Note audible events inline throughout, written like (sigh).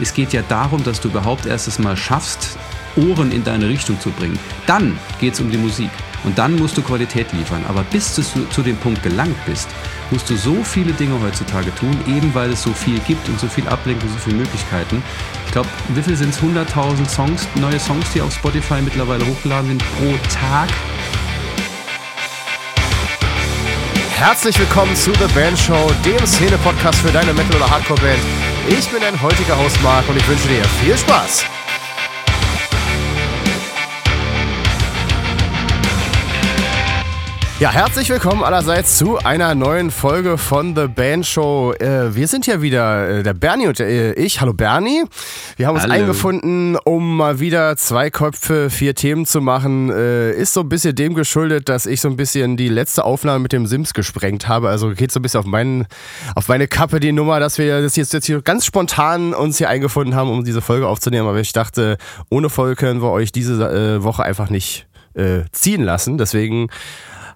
Es geht ja darum, dass du überhaupt erst es mal schaffst, Ohren in deine Richtung zu bringen. Dann geht es um die Musik. Und dann musst du Qualität liefern. Aber bis du zu, zu dem Punkt gelangt bist, musst du so viele Dinge heutzutage tun, eben weil es so viel gibt und so viel Ablenkung, so viele Möglichkeiten. Ich glaube, wie viel sind es? 100.000 Songs, neue Songs, die auf Spotify mittlerweile hochgeladen sind pro Tag. Herzlich willkommen zu The Band Show, dem Szene-Podcast für deine Metal- oder Hardcore-Band. Ich bin dein heutiger Host Marc und ich wünsche dir viel Spaß. Ja, herzlich willkommen allerseits zu einer neuen Folge von The Band Show. Äh, wir sind ja wieder, äh, der Bernie und äh, ich. Hallo Bernie. Wir haben uns Hallo. eingefunden, um mal wieder zwei Köpfe, vier Themen zu machen. Äh, ist so ein bisschen dem geschuldet, dass ich so ein bisschen die letzte Aufnahme mit dem Sims gesprengt habe. Also geht so ein bisschen auf, meinen, auf meine Kappe die Nummer, dass wir das jetzt, jetzt hier ganz spontan uns hier eingefunden haben, um diese Folge aufzunehmen. Aber ich dachte, ohne Folge können wir euch diese äh, Woche einfach nicht ziehen lassen. Deswegen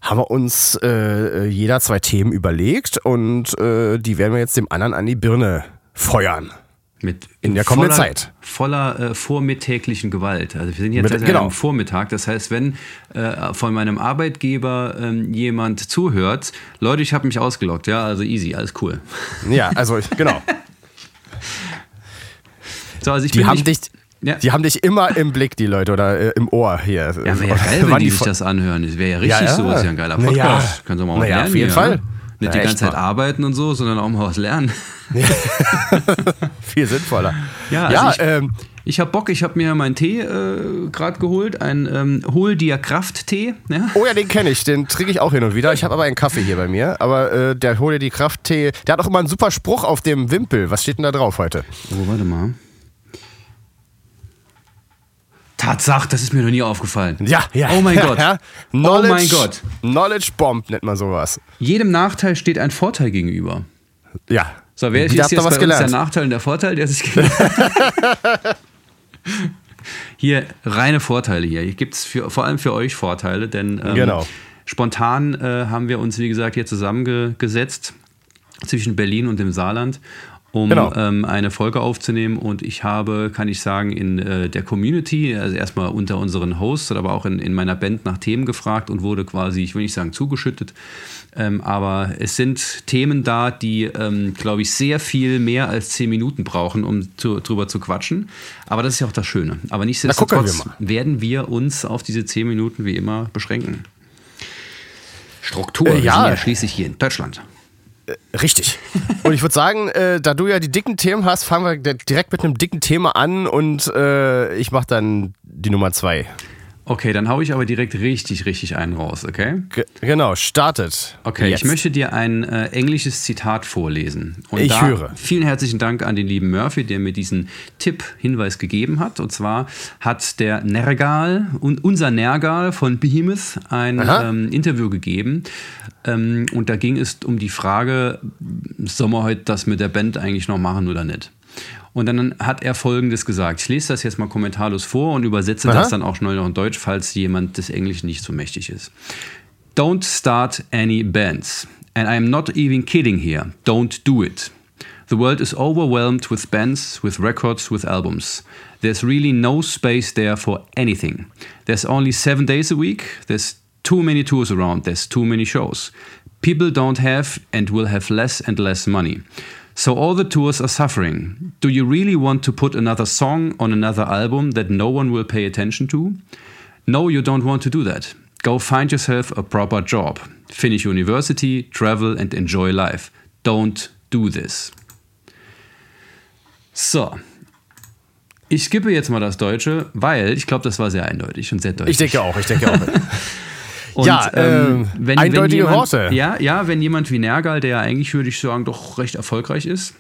haben wir uns äh, jeder zwei Themen überlegt und äh, die werden wir jetzt dem anderen an die Birne feuern. Mit In der kommenden voller, Zeit. Voller äh, vormittäglichen Gewalt. Also wir sind jetzt Mit- also genau. am Vormittag. Das heißt, wenn äh, von meinem Arbeitgeber ähm, jemand zuhört, Leute, ich habe mich ausgelockt, ja, also easy, alles cool. Ja, also genau. (laughs) So, also ich Die bin haben nicht, dich, Ja. die haben dich immer im Blick, die Leute, oder äh, im Ohr hier. Ja, wäre ja geil, wenn Wann die sich das anhören. Das wäre ja richtig Ja, ja. so. Das ist ja ein geiler Na ja. Podcast. Können Sie mal was lernen. auf jeden hier, Fall. ne? Nicht die ganze Zeit mal. arbeiten und so, sondern auch mal was lernen. (laughs) Viel sinnvoller. Ja, also ich- ähm, Ich habe Bock, ich habe mir meinen Tee äh, gerade geholt, ein ähm, Hol dir Kraft-Tee. Ja? oh ja, den kenne ich, den trinke ich auch hin und wieder. Ich habe aber einen Kaffee hier bei mir, aber äh, der hol dir die Krafttee. Der hat auch immer einen super Spruch auf dem Wimpel. Was steht denn da drauf heute? Oh, warte mal. Tatsache, das ist mir noch nie aufgefallen. Ja, ja. Oh mein Gott. Ja. Oh Knowledge, mein Gott. Knowledge Bomb nennt man sowas. Jedem Nachteil steht ein Vorteil gegenüber. Ja. So, wer ist jetzt, jetzt bei was uns gelernt. der Nachteil und der Vorteil? Der sich (laughs) hier reine Vorteile hier. Hier gibt es vor allem für euch Vorteile, denn ähm, Genau. spontan äh, haben wir uns, wie gesagt, hier zusammengesetzt zwischen Berlin und dem Saarland, um Genau. ähm, eine Folge aufzunehmen. Und ich habe, kann ich sagen, in äh, der Community, also erstmal unter unseren Hosts, aber auch in, in meiner Band nach Themen gefragt und wurde quasi, ich will nicht sagen zugeschüttet, ähm, aber es sind Themen da, die, ähm, glaube ich, sehr viel mehr als zehn Minuten brauchen, um zu, drüber zu quatschen. Aber das ist ja auch das Schöne. Aber nichtsdestotrotz wir werden wir uns auf diese zehn Minuten wie immer beschränken. Struktur, Äh, ja. ja schließlich hier in Deutschland. Richtig. Und ich würde sagen, äh, da du ja die dicken Themen hast, fangen wir di- direkt mit einem dicken Thema an und äh, ich mache dann die Nummer zwei. Okay, dann hau ich aber direkt richtig, richtig einen raus, okay? Ge genau, startet. Okay, Jetzt. ich möchte dir ein äh, englisches Zitat vorlesen. Und Ich da höre. Vielen herzlichen Dank an den lieben Murphy, der mir diesen Tipp, Hinweis gegeben hat. Und zwar hat der Nergal, un unser Nergal von Behemoth, ein ähm, Interview gegeben. Ähm, und da ging es um die Frage, sollen wir heute das mit der Band eigentlich noch machen oder nicht? Und dann hat er Folgendes gesagt. Ich lese das jetzt mal kommentarlos vor und übersetze Aha. das dann auch schnell noch in Deutsch, falls jemand des Englischen nicht so mächtig ist. Don't start any bands. And I'm not even kidding here. Don't do it. The world is overwhelmed with bands, with records, with albums. There's really no space there for anything. There's only seven days a week. There's too many tours around. There's too many shows. People don't have and will have less and less money. So all the tours are suffering. Do you really want to put another song on another album that no one will pay attention to? No, you don't want to do that. Go find yourself a proper job. Finish university, travel and enjoy life. Don't do this. So. Ich skippe jetzt mal das Deutsche, weil ich glaube, das war sehr eindeutig und sehr deutlich. Ich denke auch, ich denke auch. (laughs) Und, Ja, ähm, eindeutige jemand, Worte. Ja, ja, wenn jemand wie Nergal, der ja eigentlich, würde ich sagen, doch recht erfolgreich ist,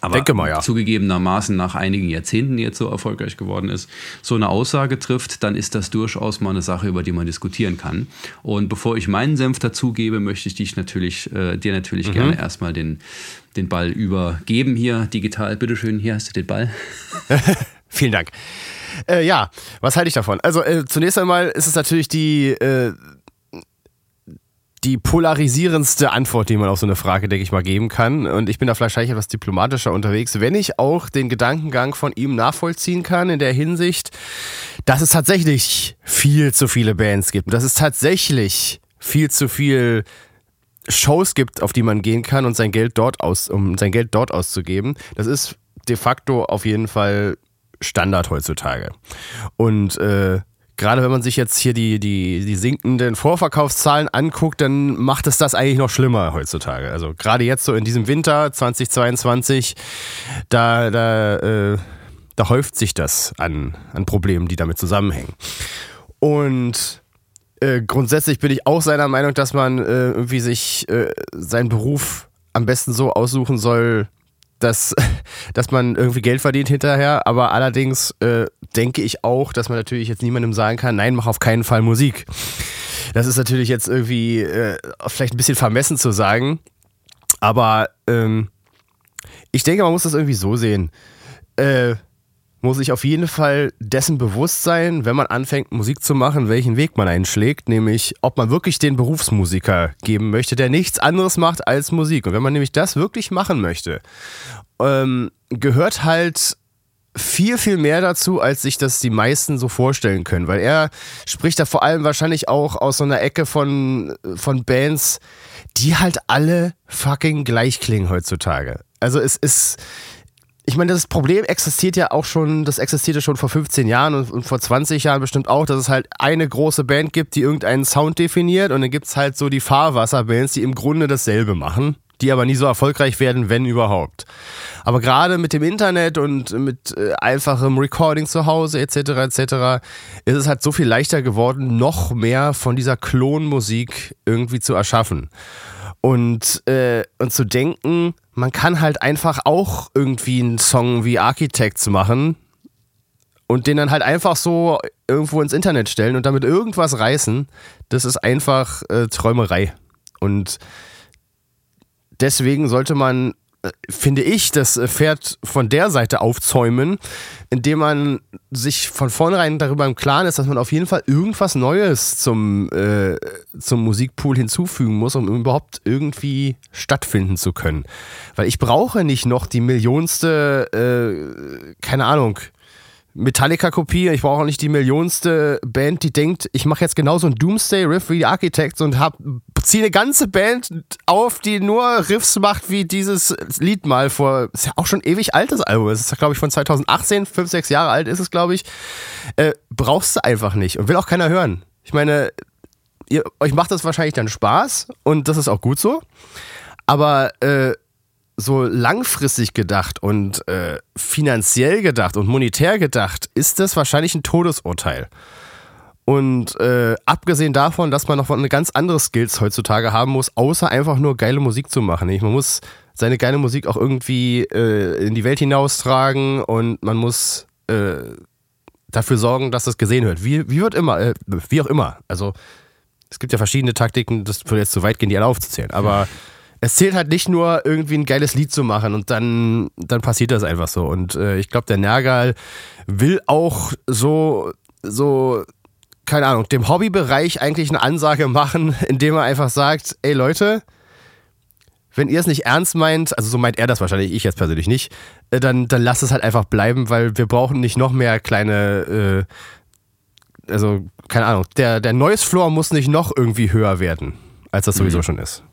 aber Denke mal, ja. zugegebenermaßen nach einigen Jahrzehnten jetzt so erfolgreich geworden ist, so eine Aussage trifft, dann ist das durchaus mal eine Sache, über die man diskutieren kann. Und bevor ich meinen Senf dazugebe, möchte ich dich natürlich, äh, dir natürlich Mhm. gerne erstmal den, den Ball übergeben hier digital. Bitteschön, hier hast du den Ball. (laughs) Vielen Dank. Äh, ja, was halte ich davon? Also äh, zunächst einmal ist es natürlich die, äh, die polarisierendste Antwort, die man auf so eine Frage, denke ich mal, geben kann. Und ich bin da wahrscheinlich etwas diplomatischer unterwegs, wenn ich auch den Gedankengang von ihm nachvollziehen kann in der Hinsicht, dass es tatsächlich viel zu viele Bands gibt. Dass es tatsächlich viel zu viel Shows gibt, auf die man gehen kann und sein Geld dort aus, um sein Geld dort auszugeben. Das ist de facto auf jeden Fall Standard heutzutage. Und äh, gerade wenn man sich jetzt hier die, die, die sinkenden Vorverkaufszahlen anguckt, dann macht es das eigentlich noch schlimmer heutzutage. Also gerade jetzt so in diesem Winter 2022, da, da, äh, da häuft sich das an, an Problemen, die damit zusammenhängen. Und äh, grundsätzlich bin ich auch seiner Meinung, dass man äh, irgendwie sich äh, seinen Beruf am besten so aussuchen soll, dass, (laughs) dass man irgendwie Geld verdient hinterher. Aber allerdings äh, denke ich auch, dass man natürlich jetzt niemandem sagen kann, nein, mach auf keinen Fall Musik. Das ist natürlich jetzt irgendwie äh, vielleicht ein bisschen vermessen zu sagen. Aber ähm, ich denke, man muss das irgendwie so sehen. Äh, muss sich auf jeden Fall dessen bewusst sein, wenn man anfängt, Musik zu machen, welchen Weg man einschlägt, nämlich ob man wirklich den Berufsmusiker geben möchte, der nichts anderes macht als Musik. Und wenn man nämlich das wirklich machen möchte, ähm, gehört halt viel, viel mehr dazu, als sich das die meisten so vorstellen können. Weil er spricht da vor allem wahrscheinlich auch aus so einer Ecke von, von Bands, die halt alle fucking gleich klingen heutzutage. Also es ist ich meine, das Problem existiert ja auch schon, das existierte schon vor 15 Jahren und, und, vor 20 Jahren bestimmt auch, dass es halt eine große Band gibt, die irgendeinen Sound definiert und dann gibt es halt so die Fahrwasserbands, die im Grunde dasselbe machen, die aber nie so erfolgreich werden, wenn überhaupt. Aber gerade mit dem Internet und mit äh, einfachem Recording zu Hause etc. etc. ist es halt so viel leichter geworden, noch mehr von dieser Klonmusik irgendwie zu erschaffen. Und, äh, und zu denken, man kann halt einfach auch irgendwie einen Song wie Architects machen und den dann halt einfach so irgendwo ins Internet stellen und damit irgendwas reißen, das ist einfach äh, Träumerei. Und deswegen sollte man finde ich, das Pferd von der Seite aufzäumen, indem man sich von vornherein darüber im Klaren ist, dass man auf jeden Fall irgendwas Neues zum, äh, zum Musikpool hinzufügen muss, um überhaupt irgendwie stattfinden zu können. Weil ich brauche nicht noch die millionste, äh, keine Ahnung, Metallica-Kopie. Ich brauche auch nicht die millionste Band, die denkt, ich mache jetzt genauso ein Doomsday-Riff wie die Architects und hab, ziehe eine ganze Band auf, die nur Riffs macht wie dieses Lied mal vor, ist ja auch schon ewig altes Album. Es ist, glaube ich, von 2018, fünf, sechs Jahre alt ist es, glaube ich. Äh, brauchst du einfach nicht und will auch keiner hören. Ich meine, ihr, euch macht das wahrscheinlich dann Spaß und das ist auch gut so. Aber äh, so langfristig gedacht und äh, finanziell gedacht und monetär gedacht, ist das wahrscheinlich ein Todesurteil. Und äh, abgesehen davon, dass man noch eine ganz andere Skills heutzutage haben muss, außer einfach nur geile Musik zu machen. Man muss seine geile Musik auch irgendwie äh, in die Welt hinaustragen und man muss äh, dafür sorgen, dass das gesehen wird. Wie, wie wird immer, äh, wie auch immer. Also es gibt ja verschiedene Taktiken, das würde jetzt zu weit gehen, die alle aufzuzählen. Aber es zählt halt nicht nur irgendwie ein geiles Lied zu machen und dann, dann passiert das einfach so. Und äh, ich glaube, der Nergal will auch so, so, keine Ahnung, dem Hobbybereich eigentlich eine Ansage machen, (laughs) indem er einfach sagt, ey Leute, wenn ihr es nicht ernst meint, also so meint er das wahrscheinlich, ich jetzt persönlich nicht, äh, dann, dann lasst es halt einfach bleiben, weil wir brauchen nicht noch mehr kleine, äh, also keine Ahnung, der, der Noise Floor muss nicht noch irgendwie höher werden, als das sowieso mhm. schon ist.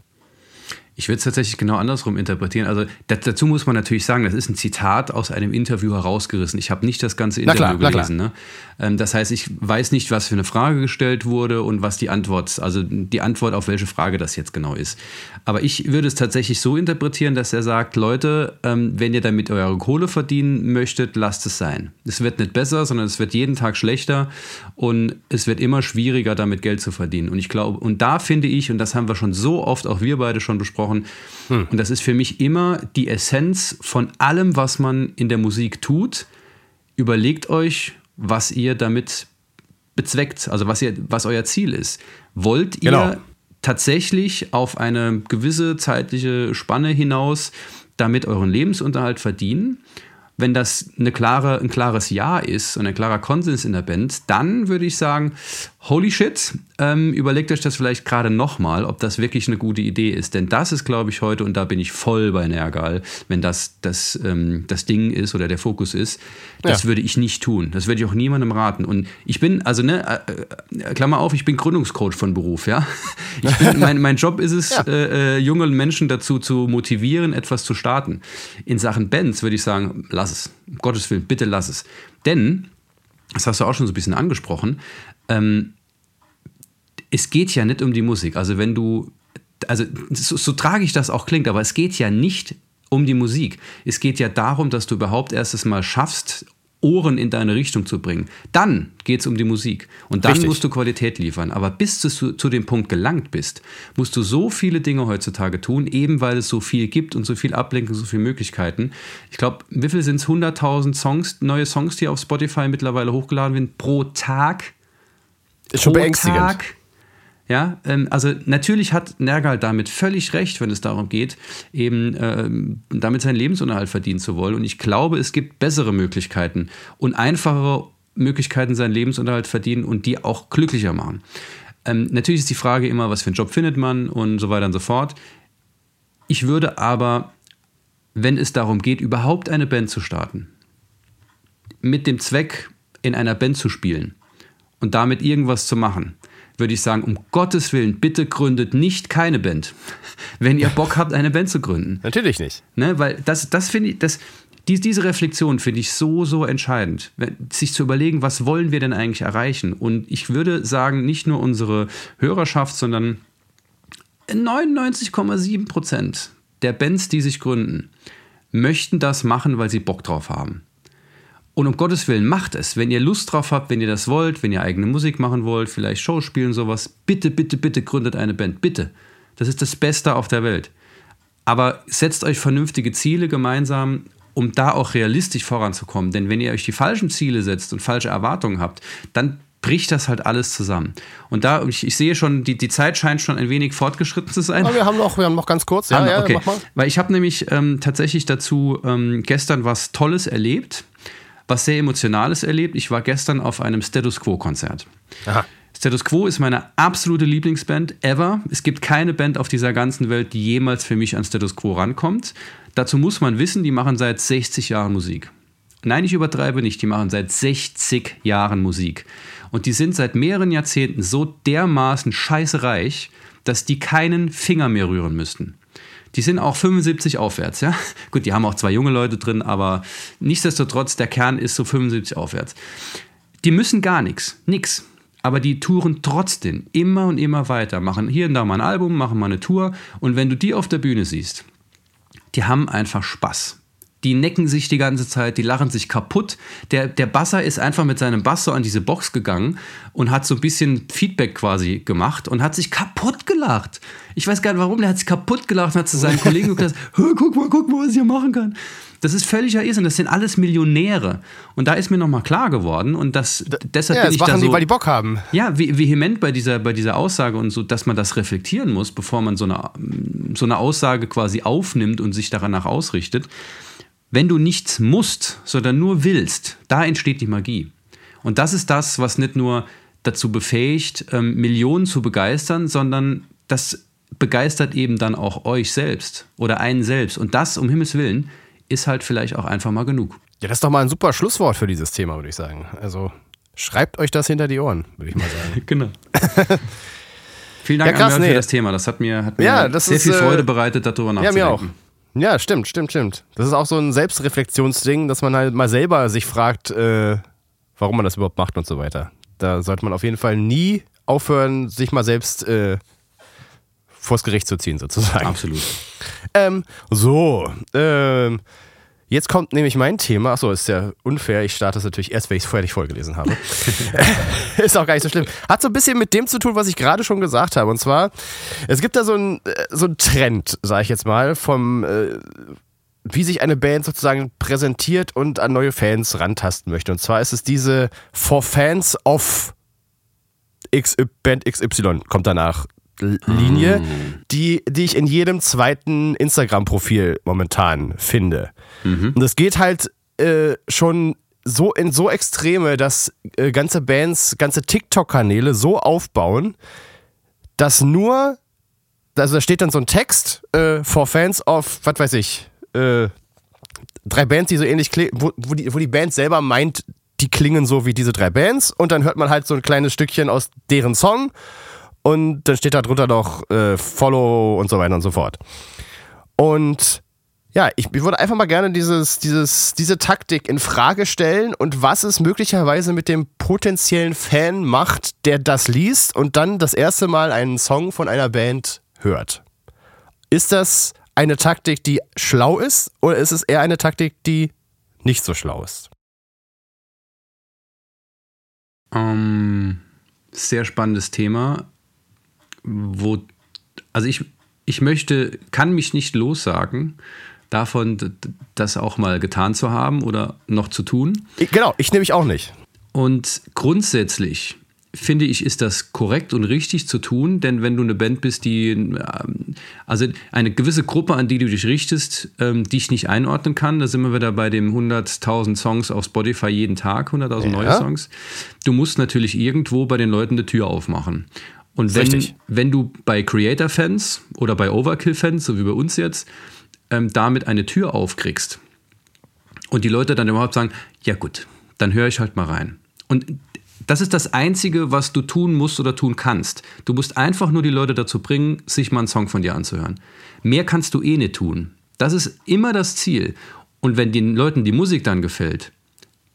Ich würde es tatsächlich genau andersrum interpretieren. Also dazu muss man natürlich sagen, das ist ein Zitat aus einem Interview herausgerissen. Ich habe nicht das ganze Interview klar, gelesen. Ne? Ähm, das heißt, ich weiß nicht, was für eine Frage gestellt wurde und was die Antwort, also die Antwort auf welche Frage das jetzt genau ist. Aber ich würde es tatsächlich so interpretieren, dass er sagt, Leute, ähm, wenn ihr damit eure Kohle verdienen möchtet, lasst es sein. Es wird nicht besser, sondern es wird jeden Tag schlechter und es wird immer schwieriger, damit Geld zu verdienen. Und ich glaube, und da finde ich, und das haben wir schon so oft, auch wir beide schon besprochen, gesprochen. Hm. Und das ist für mich immer die Essenz von allem, was man in der Musik tut. Überlegt euch, was ihr damit bezweckt, also was, ihr, was euer Ziel ist. Wollt ihr genau. tatsächlich auf eine gewisse zeitliche Spanne hinaus damit euren Lebensunterhalt verdienen? Wenn das eine klare, ein klares Ja ist und ein klarer Konsens in der Band, dann würde ich sagen, holy shit, ähm, überlegt euch das vielleicht gerade nochmal, ob das wirklich eine gute Idee ist. Denn das ist, glaube ich, heute, und da bin ich voll bei Nergal, wenn das das, ähm, das Ding ist oder der Fokus ist, das Ja. würde ich nicht tun. Das würde ich auch niemandem raten. Und ich bin, also ne, äh, äh, Klammer auf, ich bin Gründungscoach von Beruf, ja. Bin, mein, mein Job ist es, (laughs) Ja. äh, äh, junge Menschen dazu zu motivieren, etwas zu starten. In Sachen Bands würde ich sagen, lass es. Um Gottes Willen, bitte lass es. Denn, das hast du auch schon so ein bisschen angesprochen, ähm, es geht ja nicht um die Musik. Also wenn du, also so, so tragisch das auch klingt, aber es geht ja nicht um die Musik. Es geht ja darum, dass du überhaupt erstes Mal schaffst, Ohren in deine Richtung zu bringen. Dann geht es um die Musik. Und dann Richtig. musst du Qualität liefern. Aber bis du zu, zu dem Punkt gelangt bist, musst du so viele Dinge heutzutage tun, eben weil es so viel gibt und so viel Ablenkung, so viele Möglichkeiten. Ich glaube, wie viel sind es? 100.000 Songs, neue Songs, die auf Spotify mittlerweile hochgeladen werden pro Tag? Ist schon pro beängstigend. Tag. Ja, ähm, also natürlich hat Nergal damit völlig recht, wenn es darum geht, eben ähm, damit seinen Lebensunterhalt verdienen zu wollen. Und ich glaube, es gibt bessere Möglichkeiten und einfachere Möglichkeiten, seinen Lebensunterhalt verdienen und die auch glücklicher machen. Ähm, natürlich ist die Frage immer, was für einen Job findet man und so weiter und so fort. Ich würde aber, wenn es darum geht, überhaupt eine Band zu starten, mit dem Zweck, in einer Band zu spielen und damit irgendwas zu machen, würde ich sagen, um Gottes Willen, bitte gründet nicht keine Band, wenn ihr Bock habt, eine Band zu gründen. Natürlich nicht. Ne? Weil das, das finde ich, das, die, diese Reflexion finde ich so, so entscheidend. Sich zu überlegen, was wollen wir denn eigentlich erreichen? Und ich würde sagen, nicht nur unsere Hörerschaft, sondern 99,7 Prozent der Bands, die sich gründen, möchten das machen, weil sie Bock drauf haben. Und um Gottes Willen, macht es. Wenn ihr Lust drauf habt, wenn ihr das wollt, wenn ihr eigene Musik machen wollt, vielleicht Shows spielen, sowas, bitte, bitte, bitte gründet eine Band. Bitte. Das ist das Beste auf der Welt. Aber setzt euch vernünftige Ziele gemeinsam, um da auch realistisch voranzukommen. Denn wenn ihr euch die falschen Ziele setzt und falsche Erwartungen habt, dann bricht das halt alles zusammen. Und da, ich, ich sehe schon, die, die Zeit scheint schon ein wenig fortgeschritten zu sein. Aber wir haben noch, wir haben noch ganz kurz. Ja, Ah, okay. mach mal. Weil ich habe nämlich ähm, tatsächlich dazu ähm, gestern was Tolles erlebt, was sehr Emotionales erlebt. Ich war gestern auf einem Status Quo-Konzert. Aha. Status Quo ist meine absolute Lieblingsband ever. Es gibt keine Band auf dieser ganzen Welt, die jemals für mich an Status Quo rankommt. Dazu muss man wissen, die machen seit 60 Jahren Musik. Nein, ich übertreibe nicht, die machen seit 60 Jahren Musik. Und die sind seit mehreren Jahrzehnten so dermaßen scheißereich, dass die keinen Finger mehr rühren müssten. Die sind auch 75 aufwärts, ja. (laughs) Gut, die haben auch zwei junge Leute drin, aber nichtsdestotrotz, der Kern ist so 75 aufwärts. Die müssen gar nichts, nix. Aber die touren trotzdem immer und immer weiter, machen hier und da mal ein Album, machen mal eine Tour. Und wenn du die auf der Bühne siehst, die haben einfach Spaß. Die necken sich die ganze Zeit, die lachen sich kaputt. Der, der Basser ist einfach mit seinem Bass so an diese Box gegangen und hat so ein bisschen Feedback quasi gemacht und hat sich kaputt gelacht. Ich weiß gar nicht warum, der hat sich kaputt gelacht und hat zu seinen (laughs) Kollegen gesagt, "Hör, guck mal, guck mal, was ich hier machen kann. Das ist völliger Irrsinn, das sind alles Millionäre. Und da ist mir nochmal klar geworden und das, deshalb Ja, bin das ich da machen so... die, weil die Bock haben. Ja, ve- vehement bei dieser, bei dieser Aussage und so, dass man das reflektieren muss, bevor man so eine, so eine Aussage quasi aufnimmt und sich danach ausrichtet. Wenn du nichts musst, sondern nur willst, da entsteht die Magie. Und das ist das, was nicht nur dazu befähigt, ähm, Millionen zu begeistern, sondern das begeistert eben dann auch euch selbst oder einen selbst. Und das, um Himmels Willen, ist halt vielleicht auch einfach mal genug. Ja, das ist doch mal ein super Schlusswort für dieses Thema, würde ich sagen. Also schreibt euch das hinter die Ohren, würde ich mal sagen. (laughs) Genau. (laughs) Vielen Dank Ja, krass, nee. für das Thema. Das hat mir, hat mir Ja, das sehr ist, viel äh, Freude bereitet, darüber Ja, nachzudenken. mir auch. Ja, stimmt, stimmt, stimmt. Das ist auch so ein Selbstreflexionsding, dass man halt mal selber sich fragt, äh, warum man das überhaupt macht und so weiter. Da sollte man auf jeden Fall nie aufhören, sich mal selbst äh, vors Gericht zu ziehen, sozusagen. Absolut. Ähm, so, ähm, jetzt kommt nämlich mein Thema. Achso, ist ja unfair. Ich starte es natürlich erst, wenn ich es fertig vorgelesen habe. (laughs) (laughs) ist auch gar nicht so schlimm. Hat so ein bisschen mit dem zu tun, was ich gerade schon gesagt habe. Und zwar, es gibt da so einen so einen Trend, sage ich jetzt mal, vom äh, wie sich eine Band sozusagen präsentiert und an neue Fans rantasten möchte. Und zwar ist es diese For Fans of XY, Band XY, kommt danach. Linie, die, die ich in jedem zweiten Instagram-Profil momentan finde. Und es geht halt äh, schon so in so Extreme, dass äh, ganze Bands, ganze TikTok-Kanäle so aufbauen, dass nur, also da steht dann so ein Text äh, for Fans of, was weiß ich, äh, drei Bands, die so ähnlich klingen, wo, wo, die, wo die Band selber meint, die klingen so wie diese drei Bands. Und dann hört man halt so ein kleines Stückchen aus deren Song und dann steht da drunter noch äh, Follow und so weiter und so fort. Und ja, ich, ich würde einfach mal gerne dieses, dieses, diese Taktik in Frage stellen und was es möglicherweise mit dem potenziellen Fan macht, der das liest und dann das erste Mal einen Song von einer Band hört. Ist das eine Taktik, die schlau ist oder ist es eher eine Taktik, die nicht so schlau ist? Ähm, sehr spannendes Thema, wo, also ich, ich möchte, kann mich nicht lossagen davon, das auch mal getan zu haben oder noch zu tun. Genau, ich nehme mich auch nicht. Und grundsätzlich finde ich, ist das korrekt und richtig zu tun, denn wenn du eine Band bist, die, ähm, also eine gewisse Gruppe, an die du dich richtest, ähm, die ich nicht einordnen kann, da sind wir wieder bei dem 100.000 Songs auf Spotify jeden Tag, 100.000 ja. neue Songs. Du musst natürlich irgendwo bei den Leuten eine Tür aufmachen. Und wenn, wenn du bei Creator-Fans oder bei Overkill-Fans, so wie bei uns jetzt, ähm, damit eine Tür aufkriegst und die Leute dann überhaupt sagen, ja gut, dann höre ich halt mal rein. Und das ist das Einzige, was du tun musst oder tun kannst. Du musst einfach nur die Leute dazu bringen, sich mal einen Song von dir anzuhören. Mehr kannst du eh nicht tun. Das ist immer das Ziel. Und wenn den Leuten die Musik dann gefällt,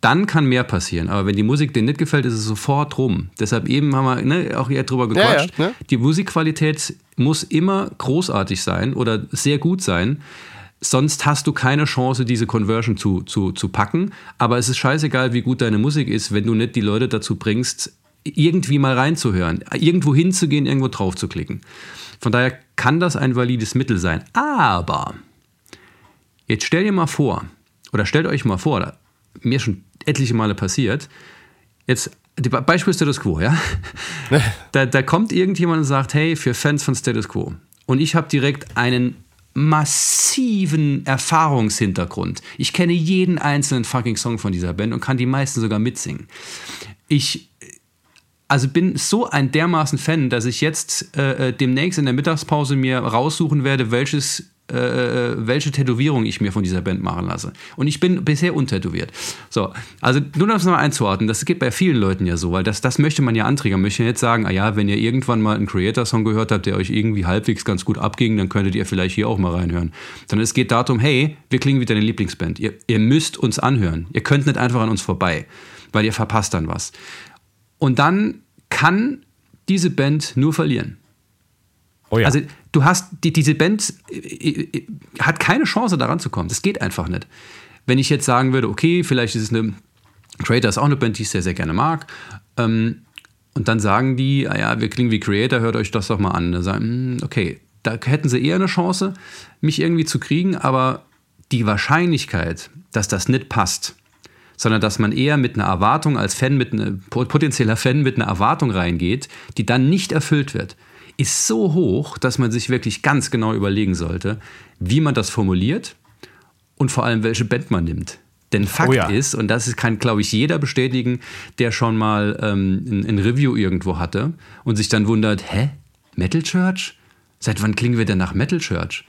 dann kann mehr passieren. Aber wenn die Musik denen nicht gefällt, ist es sofort rum. Deshalb eben haben wir ne, auch hier drüber gequatscht. Ja, ja, ne? Die Musikqualität muss immer großartig sein oder sehr gut sein. Sonst hast du keine Chance, diese Conversion zu, zu, zu packen. Aber es ist scheißegal, wie gut deine Musik ist, wenn du nicht die Leute dazu bringst, irgendwie mal reinzuhören, irgendwo hinzugehen, irgendwo drauf zu klicken. Von daher kann das ein valides Mittel sein. Aber jetzt stell dir mal vor, oder stellt euch mal vor, mir schon etliche Male passiert, jetzt Beispiel Status Quo, ja? (laughs) da, da kommt irgendjemand und sagt, hey, für Fans von Status Quo. Und ich habe direkt einen massiven Erfahrungshintergrund. Ich kenne jeden einzelnen fucking Song von dieser Band und kann die meisten sogar mitsingen. Ich also bin so ein dermaßen Fan, dass ich jetzt äh, äh demnächst in der Mittagspause mir raussuchen werde, welches welche Tätowierung ich mir von dieser Band machen lasse. Und ich bin bisher untätowiert. So, also nur um das mal einzuordnen, das geht bei vielen Leuten ja so, weil das, das möchte man ja anträgern. Möchte jetzt sagen, ah ja, wenn ihr irgendwann mal einen Creator-Song gehört habt, der euch irgendwie halbwegs ganz gut abging, dann könntet ihr vielleicht hier auch mal reinhören. Sondern es geht darum, hey, wir klingen wie deine Lieblingsband. Ihr, ihr müsst uns anhören. Ihr könnt nicht einfach an uns vorbei, weil ihr verpasst dann was. Und dann kann diese Band nur verlieren. Oh ja. Also du hast, die, diese Band äh, äh, hat keine Chance daran zu kommen. Das geht einfach nicht. Wenn ich jetzt sagen würde, okay, vielleicht ist es eine, Creator ist auch eine Band, die ich sehr, sehr gerne mag, ähm, und dann sagen die, ah ja, wir klingen wie Creator, hört euch das doch mal an. Da sagen, hm, okay, da hätten sie eher eine Chance, mich irgendwie zu kriegen, aber die Wahrscheinlichkeit, dass das nicht passt, sondern dass man eher mit einer Erwartung als Fan, mit einer, potenzieller Fan mit einer Erwartung reingeht, die dann nicht erfüllt wird, ist so hoch, dass man sich wirklich ganz genau überlegen sollte, wie man das formuliert und vor allem, welche Band man nimmt. Denn Fakt oh ja. ist, und das kann, glaube ich, jeder bestätigen, der schon mal ähm, ein, ein, Review irgendwo hatte und sich dann wundert, hä? Metal Church? Seit wann klingen wir denn nach Metal Church?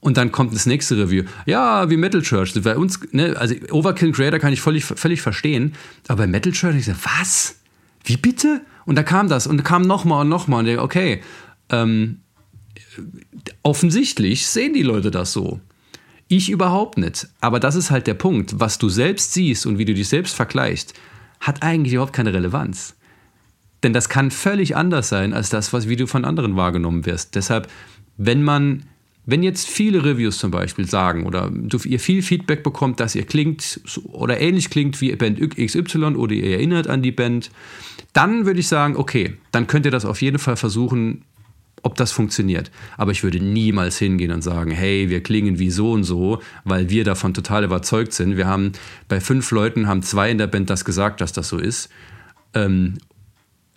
Und dann kommt das nächste Review. Ja, wie Metal Church. Bei uns, ne, also Overkill Creator kann ich völlig, völlig verstehen. Aber bei Metal Church, ich so, was? Wie bitte? Und da kam das und da kam nochmal und nochmal. Und ich, okay, ähm, offensichtlich sehen die Leute das so. Ich überhaupt nicht. Aber das ist halt der Punkt. Was du selbst siehst und wie du dich selbst vergleichst, hat eigentlich überhaupt keine Relevanz. Denn das kann völlig anders sein als das, was wie du von anderen wahrgenommen wirst. Deshalb, wenn man, wenn jetzt viele Reviews zum Beispiel sagen oder ihr viel Feedback bekommt, dass ihr klingt oder ähnlich klingt wie Band XY oder ihr erinnert an die Band, dann würde ich sagen, okay, dann könnt ihr das auf jeden Fall versuchen, ob das funktioniert. Aber ich würde niemals hingehen und sagen, hey, wir klingen wie so und so, weil wir davon total überzeugt sind. Wir haben bei fünf Leuten haben zwei in der Band das gesagt, dass das so ist. Ähm,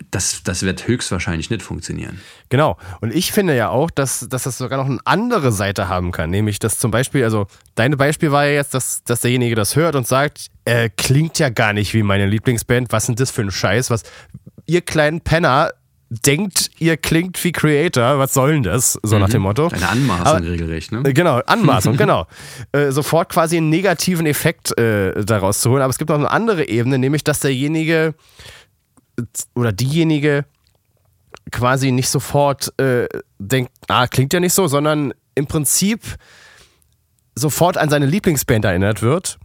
das, das wird höchstwahrscheinlich nicht funktionieren. Genau. Und ich finde ja auch, dass, dass das sogar noch eine andere Seite haben kann. Nämlich, dass zum Beispiel, also dein Beispiel war ja jetzt, dass, dass derjenige das hört und sagt, äh, klingt ja gar nicht wie meine Lieblingsband. Was sind das für ein Scheiß? Was, ihr kleinen Penner denkt, ihr klingt wie Creator, was soll denn das? So nach dem Motto. Eine Anmaßung Aber- regelrecht, ne? Äh, Genau, Anmaßung, (laughs) genau. Äh, sofort quasi einen negativen Effekt äh, daraus zu holen. Aber es gibt noch eine andere Ebene, nämlich, dass derjenige oder diejenige quasi nicht sofort äh, denkt, ah, klingt ja nicht so, sondern im Prinzip sofort an seine Lieblingsband erinnert wird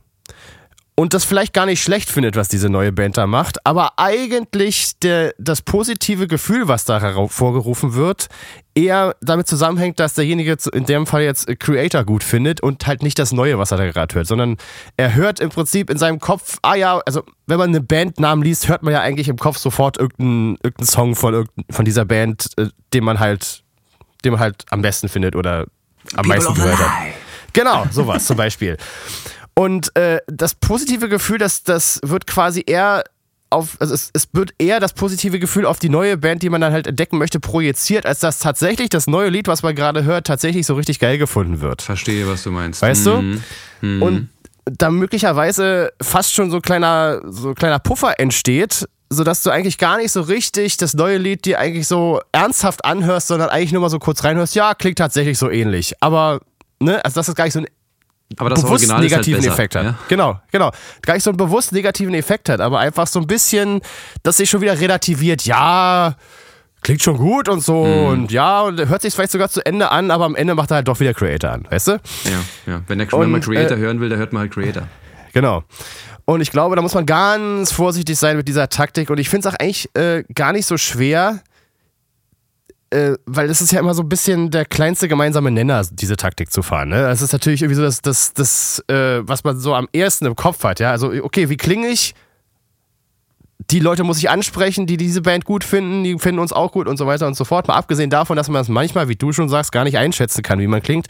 und das vielleicht gar nicht schlecht findet, was diese neue Band da macht, aber eigentlich der, das positive Gefühl, was da hervorgerufen wird, eher damit zusammenhängt, dass derjenige in dem Fall jetzt Creator gut findet und halt nicht das Neue, was er da gerade hört, sondern er hört im Prinzip in seinem Kopf, ah ja, also wenn man einen Bandnamen liest, hört man ja eigentlich im Kopf sofort irgendeinen irgendeinen Song von, von dieser Band, äh, den man halt, den man halt am besten findet oder am meisten gehört hat. Genau, sowas zum Beispiel. (laughs) Und äh, das positive Gefühl, das, das wird quasi eher auf, also es, es wird eher das positive Gefühl auf die neue Band, die man dann halt entdecken möchte, projiziert, als dass tatsächlich das neue Lied, was man gerade hört, tatsächlich so richtig geil gefunden wird. Verstehe, was du meinst. Weißt du? Mhm. Und da möglicherweise fast schon so kleiner, so kleiner Puffer entsteht, sodass du eigentlich gar nicht so richtig das neue Lied dir eigentlich so ernsthaft anhörst, sondern eigentlich nur mal so kurz reinhörst, ja, klingt tatsächlich so ähnlich. Aber, ne, also dass es gar nicht so einen Aber das bewusst Original negativen ist halt besser, Effekt hat. Ja? Genau, genau. Gar nicht so einen bewusst negativen Effekt hat, aber einfach so ein bisschen, dass sich schon wieder relativiert, ja, klingt schon gut und so Mhm. und ja, und hört sich vielleicht sogar zu Ende an, aber am Ende macht er halt doch wieder Creator an, weißt du? Ja, ja. Wenn, der, Und, wenn man Creator äh, hören will, dann hört man halt Creator. Genau. Und ich glaube, da muss man ganz vorsichtig sein mit dieser Taktik. Und ich finde es auch eigentlich äh, gar nicht so schwer, äh, weil es ist ja immer so ein bisschen der kleinste gemeinsame Nenner, diese Taktik zu fahren. Ne? Das ist natürlich irgendwie so das, das, das äh, was man so am ersten im Kopf hat. Ja? Also, okay, wie klinge ich? Die Leute muss ich ansprechen, die diese Band gut finden, die finden uns auch gut und so weiter und so fort. Mal abgesehen davon, dass man das manchmal, wie du schon sagst, gar nicht einschätzen kann, wie man klingt.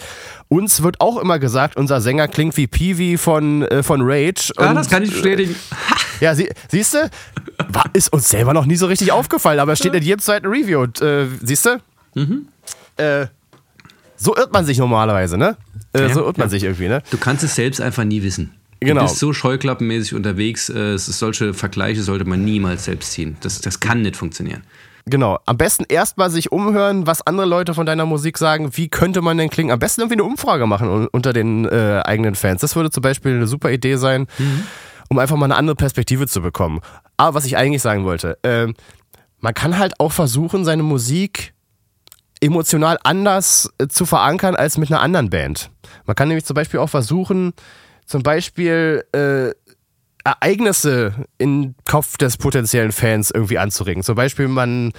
Uns wird auch immer gesagt, unser Sänger klingt wie Peewee von, äh, von Rage. Ja, Und, das kann ich bestätigen. (laughs) ja, sie, siehst du? Ist uns selber noch nie so richtig aufgefallen, aber steht in jedem zweiten Review. Und, äh, siehst du? Mhm. Äh, so irrt man sich normalerweise, ne? Äh, Ja, so irrt man ja. sich irgendwie, ne? Du kannst es selbst einfach nie wissen. Genau. Du bist so scheuklappenmäßig unterwegs. Äh, es solche Vergleiche sollte man niemals selbst ziehen. Das, das kann nicht funktionieren. Genau. Am besten erstmal sich umhören, was andere Leute von deiner Musik sagen. Wie könnte man denn klingen? Am besten irgendwie eine Umfrage machen un- unter den äh, eigenen Fans. Das würde zum Beispiel eine super Idee sein, um einfach mal eine andere Perspektive zu bekommen. Aber was ich eigentlich sagen wollte, ähm, man kann halt auch versuchen, seine Musik emotional anders äh, zu verankern als mit einer anderen Band. Man kann nämlich zum Beispiel auch versuchen, zum Beispiel äh, Ereignisse im Kopf des potenziellen Fans irgendwie anzuregen. Zum Beispiel man,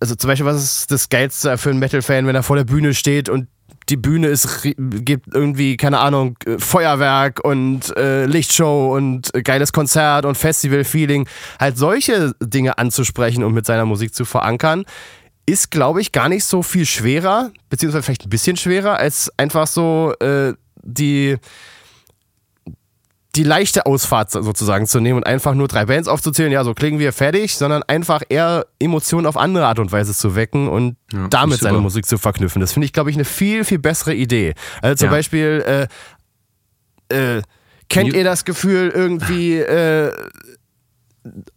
also zum Beispiel, was ist das Geilste für einen Metal-Fan, wenn er vor der Bühne steht und die Bühne ist, gibt irgendwie, keine Ahnung, äh, Feuerwerk und äh, Lichtshow und äh, geiles Konzert und Festival-Feeling. Halt solche Dinge anzusprechen und mit seiner Musik zu verankern, ist, glaube ich, gar nicht so viel schwerer, beziehungsweise vielleicht ein bisschen schwerer, als einfach so äh, die die leichte Ausfahrt sozusagen zu nehmen und einfach nur drei Bands aufzuzählen, ja, so klingen wir fertig, sondern einfach eher Emotionen auf andere Art und Weise zu wecken und Ja, damit seine Musik zu verknüpfen. Das finde ich, glaube ich, eine viel, viel bessere Idee. Also zum Ja. Beispiel, äh, äh, kennt ihr das Gefühl, irgendwie äh,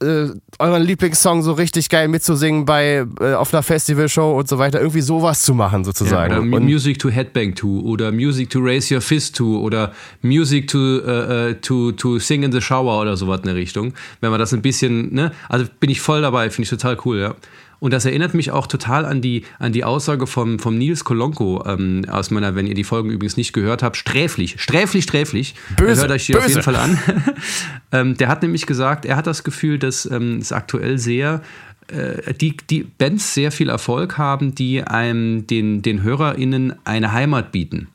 äh, euren Lieblingssong so richtig geil mitzusingen bei äh, auf einer Festivalshow und so weiter, irgendwie sowas zu machen sozusagen. oder und, Music to Headbang to oder Music to Raise Your Fist to oder Music to, äh, äh, to, to Sing in the Shower oder sowas in der Richtung. Wenn man das ein bisschen, ne, also bin ich voll dabei, finde ich total cool, ja. Und das erinnert mich auch total an die, an die Aussage vom, vom Nils Kolonko ähm, aus meiner, wenn ihr die Folgen übrigens nicht gehört habt, sträflich, sträflich, sträflich. Böse, Hört euch die auf böse. jeden Fall an. (laughs) ähm, der hat nämlich gesagt, er hat das Gefühl, dass ähm, es aktuell sehr äh, die, die Bands sehr viel Erfolg haben, die einem den, den HörerInnen eine Heimat bieten.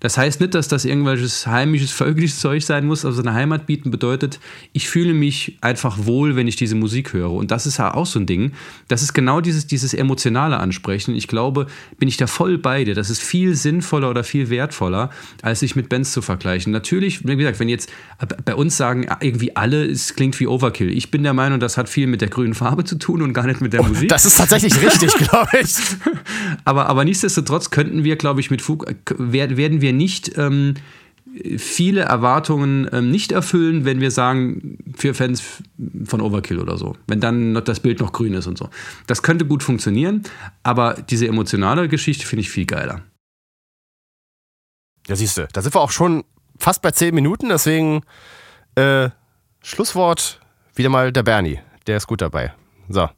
Das heißt nicht, dass das irgendwelches heimisches, völkisches Zeug sein muss. Also eine Heimat bieten bedeutet, ich fühle mich einfach wohl, wenn ich diese Musik höre. Und das ist ja auch so ein Ding. Das ist genau dieses, dieses emotionale Ansprechen. Ich glaube, bin ich da voll bei dir. Das ist viel sinnvoller oder viel wertvoller, als sich mit Bands zu vergleichen. Natürlich, wie gesagt, wenn jetzt bei uns sagen irgendwie alle, es klingt wie Overkill. Ich bin der Meinung, das hat viel mit der grünen Farbe zu tun und gar nicht mit der Oh, Musik. das ist tatsächlich richtig, (laughs) glaube ich. aber, aber nichtsdestotrotz könnten wir, glaube ich, mit Fug, werden wir nicht ähm, viele Erwartungen ähm, nicht erfüllen, wenn wir sagen, für Fans von Overkill oder so. Wenn dann noch das Bild noch grün ist und so. Das könnte gut funktionieren, aber diese emotionale Geschichte finde ich viel geiler. Ja, siehst du, da sind wir auch schon fast bei zehn Minuten, deswegen äh, Schlusswort wieder mal der Bernie. Der ist gut dabei. So.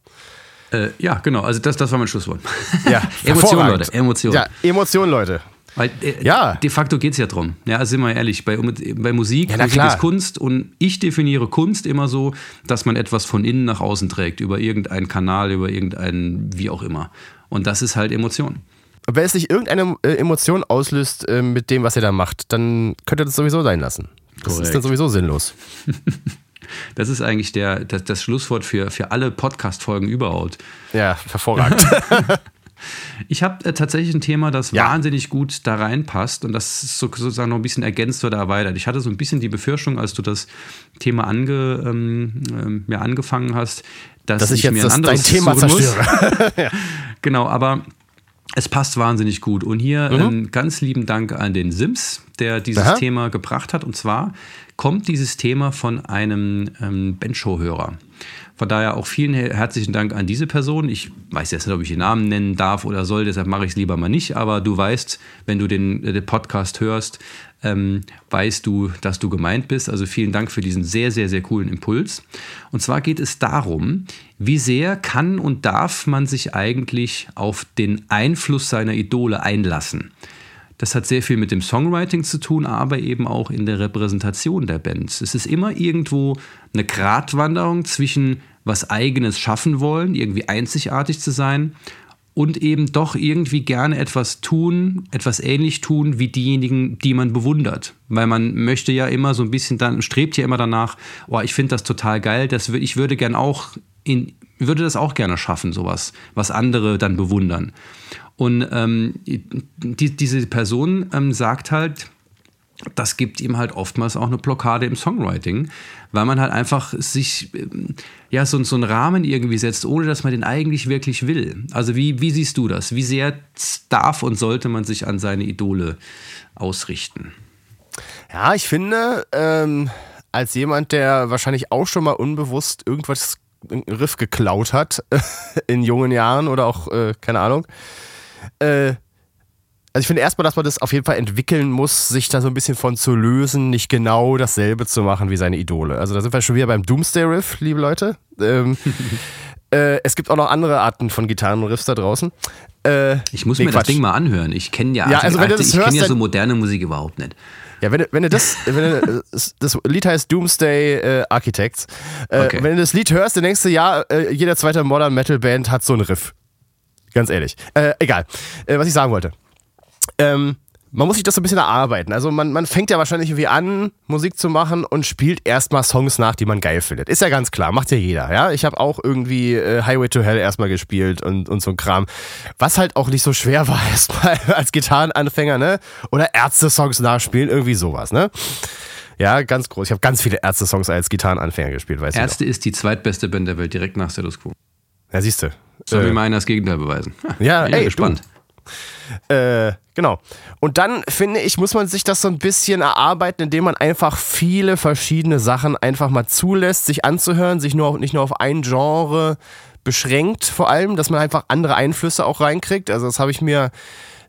Äh, ja, genau. Also das, das war mein Schlusswort. Ja, (laughs) Emotion, hervorragend. Leute. Emotion. Ja, Emotion, Leute. Weil äh, Ja. de facto geht es ja drum. Ja, sind wir ehrlich, bei, bei Musik, Ja, Musik klar. ist Kunst und ich definiere Kunst immer so, dass man etwas von innen nach außen trägt, über irgendeinen Kanal, über irgendeinen, wie auch immer. Und das ist halt Emotion. Und wenn es nicht irgendeine äh, Emotion auslöst äh, mit dem, was ihr da macht, dann könnt ihr das sowieso sein lassen. Das ist Korrekt. dann sowieso sinnlos. (laughs) Das ist eigentlich der, das, das Schlusswort für, für alle Podcast-Folgen überhaupt. Ja, hervorragend. (laughs) Ich habe äh, tatsächlich ein Thema, das Ja. wahnsinnig gut da reinpasst und das so, sozusagen noch ein bisschen ergänzt oder erweitert. Ich hatte so ein bisschen die Befürchtung, als du das Thema ange, ähm, ähm, ja, angefangen hast, dass, Dass ich jetzt mir ein dein anderes Thema suchen muss. zerstöre. (laughs) Genau, aber es passt wahnsinnig gut. Und hier Mhm. ähm, ganz lieben Dank an den Sims, der dieses Aha. Thema gebracht hat. Und zwar kommt dieses Thema von einem ähm, Bencho-Hörer. Von daher auch vielen her- herzlichen Dank an diese Person. Ich weiß jetzt nicht, ob ich den Namen nennen darf oder soll, deshalb mache ich es lieber mal nicht. Aber du weißt, wenn du den, äh, den Podcast hörst, ähm, weißt du, dass du gemeint bist. Also vielen Dank für diesen sehr, sehr, sehr coolen Impuls. Und zwar geht es darum, wie sehr kann und darf man sich eigentlich auf den Einfluss seiner Idole einlassen. Das hat sehr viel mit dem Songwriting zu tun, aber eben auch in der Repräsentation der Bands. Es ist immer irgendwo eine Gratwanderung zwischen was eigenes schaffen wollen, irgendwie einzigartig zu sein und eben doch irgendwie gerne etwas tun, etwas ähnlich tun wie diejenigen, die man bewundert. Weil man möchte ja immer so ein bisschen dann, strebt ja immer danach, oh, ich finde das total geil, das, ich würde gern auch in, würde das auch gerne schaffen, sowas, was andere dann bewundern. Und ähm, die, diese Person ähm, sagt halt, das gibt ihm halt oftmals auch eine Blockade im Songwriting, weil man halt einfach sich ähm, ja so, so einen Rahmen irgendwie setzt, ohne dass man den eigentlich wirklich will. Also wie, wie siehst du das? Wie sehr darf und sollte man sich an seine Idole ausrichten? Ja, ich finde, ähm, als jemand, der wahrscheinlich auch schon mal unbewusst irgendwas, Riff geklaut hat, (laughs) in jungen Jahren oder auch, äh, keine Ahnung, äh, also ich finde erstmal, dass man das auf jeden Fall entwickeln muss, sich da so ein bisschen von zu lösen, nicht genau dasselbe zu machen wie seine Idole. Also da sind wir schon wieder beim Doomsday Riff, liebe Leute. Ähm, (laughs) äh, es gibt auch noch andere Arten von Gitarrenriffs da draußen. Äh, Ich muss nee, mir das Quatsch. Ding mal anhören. Ich kenne ja, Ja, also wenn du ich das kenne hörst, ja so moderne Musik überhaupt nicht. Ja, wenn du, wenn du das, wenn du, das- das Lied heißt Doomsday äh, Architects. Äh, Okay. Wenn du das Lied hörst, dann denkst du, ja, äh, jeder zweite Modern Metal Band hat so einen Riff. Ganz ehrlich. Äh, egal. Äh, was ich sagen wollte. Ähm, man muss sich das so ein bisschen erarbeiten. Also man, man fängt ja wahrscheinlich irgendwie an, Musik zu machen und spielt erstmal Songs nach, die man geil findet. Ist ja ganz klar, macht ja jeder. Ja, ich habe auch irgendwie äh, Highway to Hell erstmal gespielt und, und so ein Kram. Was halt auch nicht so schwer (laughs) war erstmal als Gitarrenanfänger, ne? Oder Ärzte-Songs nachspielen, irgendwie sowas, ne? Ja, ganz groß. Ich habe ganz viele Ärzte-Songs als Gitarrenanfänger gespielt, weißt Ärzte ist die zweitbeste Band der Welt, direkt nach Status Quo. du? Ja, siehst du. Soll Äh, mir mal einer das Gegenteil beweisen. Ja, bin ey, gespannt. Äh, genau. Und dann finde ich, muss man sich das so ein bisschen erarbeiten, indem man einfach viele verschiedene Sachen einfach mal zulässt, sich anzuhören, sich nur auf, nicht nur auf ein Genre beschränkt, vor allem, dass man einfach andere Einflüsse auch reinkriegt. Also das habe ich mir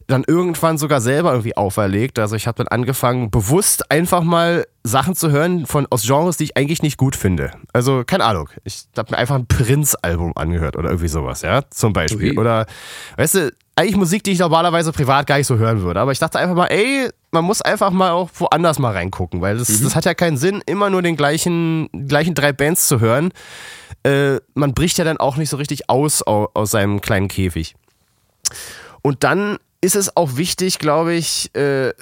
dann irgendwann sogar selber irgendwie auferlegt. Also ich habe dann angefangen, bewusst einfach mal Sachen zu hören von aus Genres, die ich eigentlich nicht gut finde. Also keine Ahnung. Ich habe mir einfach ein Prince-Album angehört oder irgendwie sowas, ja, zum Beispiel. Okay. Oder weißt du, eigentlich Musik, die ich normalerweise privat gar nicht so hören würde. Aber ich dachte einfach mal, ey, man muss einfach mal auch woanders mal reingucken, weil das, das hat ja keinen Sinn, immer nur den gleichen, gleichen drei Bands zu hören. Äh, man bricht ja dann auch nicht so richtig aus au- aus seinem kleinen Käfig. Und dann ist es auch wichtig, glaube ich, äh,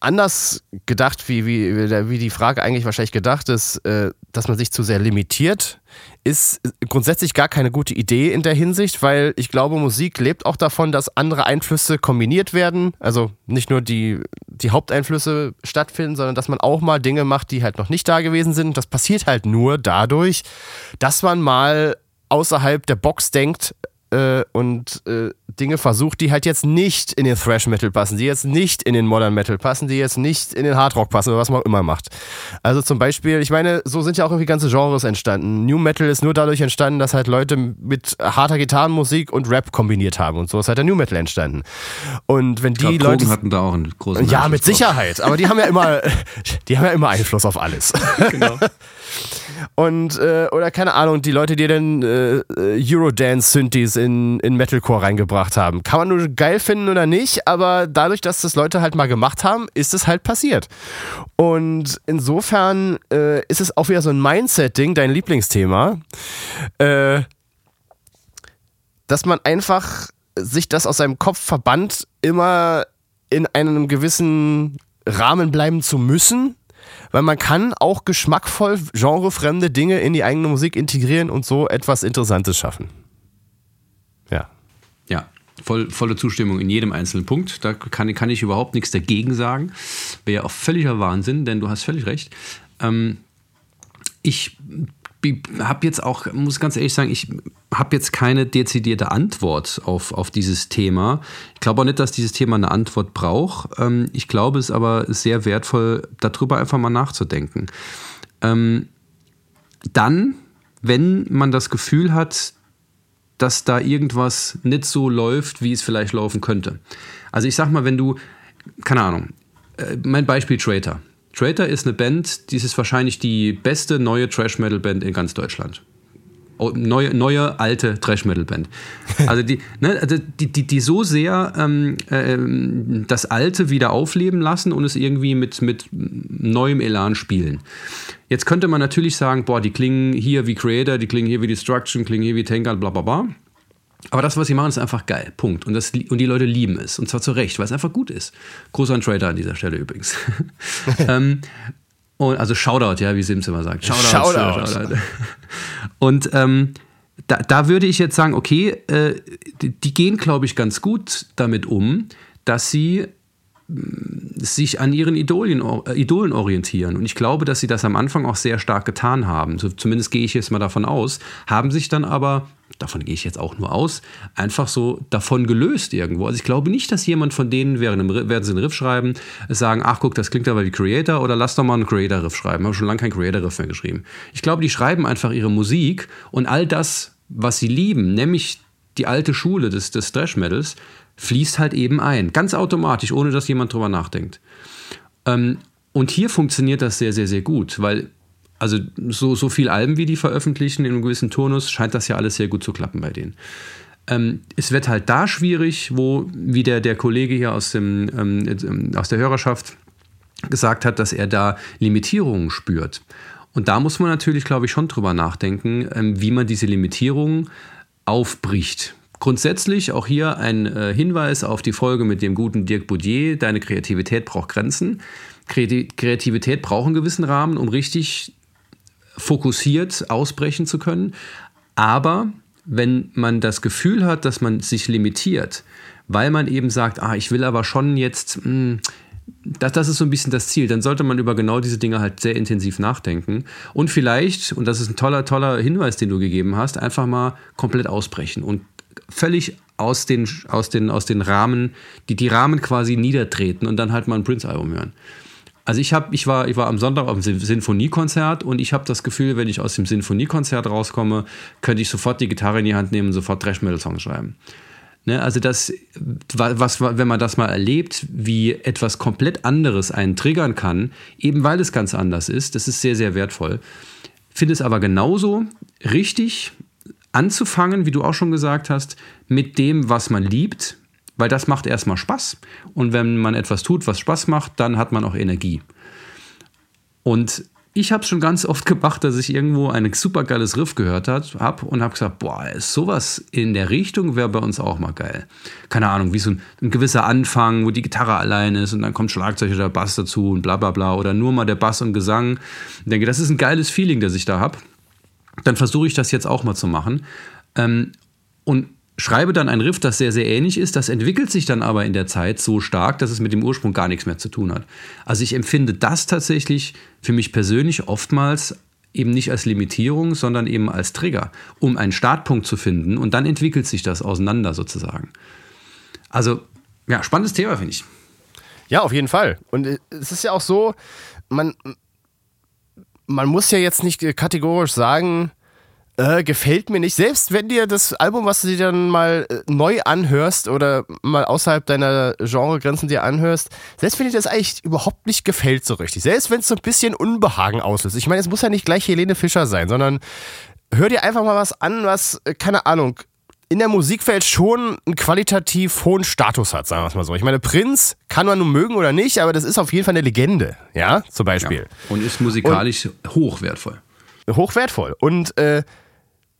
anders gedacht, wie, wie, wie die Frage eigentlich wahrscheinlich gedacht ist, äh, dass man sich zu sehr limitiert, ist grundsätzlich gar keine gute Idee in der Hinsicht, weil ich glaube, Musik lebt auch davon, dass andere Einflüsse kombiniert werden. Also nicht nur die, die Haupteinflüsse stattfinden, sondern dass man auch mal Dinge macht, die halt noch nicht da gewesen sind. Das passiert halt nur dadurch, dass man mal außerhalb der Box denkt, äh, und äh, Dinge versucht, die halt jetzt nicht in den Thrash Metal passen, die jetzt nicht in den Modern Metal passen, die jetzt nicht in den Hard Rock passen oder was man auch immer macht. Also zum Beispiel, ich meine, so sind ja auch irgendwie ganze Genres entstanden. New Metal ist nur dadurch entstanden, dass halt Leute mit harter Gitarrenmusik und Rap kombiniert haben und so ist halt der New Metal entstanden. Und wenn die glaub, Leute hatten da auch einen großen Ja, mit Sicherheit, aber die haben ja immer (laughs) die haben ja immer Einfluss auf alles. Genau. (laughs) Und, äh, oder keine Ahnung, die Leute, die dann äh, Eurodance-Synthes in, in Metalcore reingebracht haben. Kann man nur geil finden oder nicht, aber dadurch, dass das Leute halt mal gemacht haben, ist es halt passiert. Und insofern äh, ist es auch wieder so ein Mindset-Ding, dein Lieblingsthema, äh, dass man einfach sich das aus seinem Kopf verbannt, immer in einem gewissen Rahmen bleiben zu müssen weil man kann auch geschmackvoll genrefremde Dinge in die eigene Musik integrieren und so etwas Interessantes schaffen. Ja. Ja, voll, volle Zustimmung in jedem einzelnen Punkt. Da kann, kann ich überhaupt nichts dagegen sagen. Wäre ja auch völliger Wahnsinn, denn du hast völlig recht. Ähm, ich habe jetzt auch, muss ganz ehrlich sagen, ich habe jetzt keine dezidierte Antwort auf, auf dieses Thema. Ich glaube auch nicht, dass dieses Thema eine Antwort braucht. Ähm, ich glaube es aber sehr wertvoll, darüber einfach mal nachzudenken. Ähm, dann, wenn man das Gefühl hat, dass da irgendwas nicht so läuft, wie es vielleicht laufen könnte. Also ich sag mal, wenn du, keine Ahnung, äh, mein Beispiel Traitor. Traitor ist eine Band, die ist wahrscheinlich die beste neue Trash-Metal-Band in ganz Deutschland. Oh, neue, neue, alte Trash-Metal-Band. Also die, ne, also die, die, die so sehr ähm, äh, das Alte wieder aufleben lassen und es irgendwie mit, mit neuem Elan spielen. Jetzt könnte man natürlich sagen, boah, die klingen hier wie Creator, die klingen hier wie Destruction, klingen hier wie Tankard, bla bla bla. Aber das, was sie machen, ist einfach geil. Punkt. Und, das, und die Leute lieben es. Und zwar zu Recht, weil es einfach gut ist. Großer Trader an dieser Stelle übrigens. (laughs) ähm, und, also Shoutout, ja, wie Sims immer sagt. Shoutout. Shoutout. Shoutout. (laughs) Und ähm, da, da, würde ich jetzt sagen, okay, äh, die, die, gehen, glaube ich, ganz gut damit um, dass sie sich an ihren Idolen, äh, Idolen orientieren. Und ich glaube, dass sie das am Anfang auch sehr stark getan haben. So, zumindest gehe ich jetzt mal davon aus. Haben sich dann aber, davon gehe ich jetzt auch nur aus, einfach so davon gelöst irgendwo. Also ich glaube nicht, dass jemand von denen, während, während sie einen Riff schreiben, sagen, ach guck, das klingt aber wie Creator oder lass doch mal einen Creator-Riff schreiben. Ich habe schon lange keinen Creator-Riff mehr geschrieben. Ich glaube, die schreiben einfach ihre Musik und all das, was sie lieben, nämlich die alte Schule des, des Thrash-Metals, fließt halt eben ein. Ganz automatisch, ohne dass jemand drüber nachdenkt. Ähm, und hier funktioniert das sehr, sehr, sehr gut, weil also so, so viel Alben, wie die veröffentlichen in einem gewissen Turnus, scheint das ja alles sehr gut zu klappen bei denen. Ähm, es wird halt da schwierig, wo, wie der, der Kollege hier aus, dem, ähm, aus der Hörerschaft gesagt hat, dass er da Limitierungen spürt. Und da muss man natürlich, glaube ich, schon drüber nachdenken, ähm, wie man diese Limitierungen aufbricht. Grundsätzlich auch hier ein äh, Hinweis auf die Folge mit dem guten Dirk Boudier. Deine Kreativität braucht Grenzen. Kreativität braucht einen gewissen Rahmen, um richtig fokussiert ausbrechen zu können. Aber wenn man das Gefühl hat, dass man sich limitiert, weil man eben sagt, ah, ich will aber schon jetzt, mh, hm, das, das ist so ein bisschen das Ziel, dann sollte man über genau diese Dinge halt sehr intensiv nachdenken und vielleicht, und das ist ein toller, toller Hinweis, den du gegeben hast, einfach mal komplett ausbrechen und völlig aus den, aus den, aus den Rahmen, die die Rahmen quasi niedertreten und dann halt mal ein Prince-Album hören. Also ich, hab, ich, war, ich war am Sonntag auf dem Sinfoniekonzert und ich habe das Gefühl, wenn ich aus dem Sinfoniekonzert rauskomme, könnte ich sofort die Gitarre in die Hand nehmen und sofort Thrash-Metal-Songs schreiben. Ne, also das, was, wenn man das mal erlebt, wie etwas komplett anderes einen triggern kann, eben weil es ganz anders ist, das ist sehr, sehr wertvoll. Finde es aber genauso richtig, anzufangen, wie du auch schon gesagt hast, mit dem, was man liebt, weil das macht erstmal Spaß. Und wenn man etwas tut, was Spaß macht, dann hat man auch Energie. Und ich habe schon ganz oft (laughs) gemacht, dass ich irgendwo ein supergeiles Riff gehört habe und habe gesagt, boah, sowas in der Richtung wäre bei uns auch mal geil. Keine Ahnung, wie so ein, ein, gewisser Anfang, wo die Gitarre allein ist und dann kommt Schlagzeug oder Bass dazu und bla bla bla oder nur mal der Bass und Gesang. Ich denke, das ist ein geiles Feeling, das ich da habe. Dann versuche ich das jetzt auch mal zu machen. Ähm, und schreibe dann ein Riff, das sehr, sehr ähnlich ist. Das entwickelt sich dann aber in der Zeit so stark, dass es mit dem Ursprung gar nichts mehr zu tun hat. Also ich empfinde das tatsächlich für mich persönlich oftmals eben nicht als Limitierung, sondern eben als Trigger, um einen Startpunkt zu finden und dann entwickelt sich das auseinander sozusagen. Also, ja, spannendes Thema, finde ich. Ja, auf jeden Fall. Und es ist ja auch so, man, man muss ja jetzt nicht kategorisch sagen, äh, gefällt mir nicht. Selbst wenn dir das Album, was du dir dann mal äh, neu anhörst oder mal außerhalb deiner Genregrenzen dir anhörst, selbst wenn dir das eigentlich überhaupt nicht gefällt so richtig, selbst wenn es so ein bisschen Unbehagen auslöst. Ich meine, es muss ja nicht gleich Helene Fischer sein, sondern hör dir einfach mal was an, was, äh, keine Ahnung, in der Musikwelt schon einen qualitativ hohen Status hat, sagen wir es mal so. Ich meine, Prinz kann man nun mögen oder nicht, aber das ist auf jeden Fall eine Legende, ja, zum Beispiel. Ja, und ist musikalisch und hochwertvoll. Hochwertvoll. Und äh,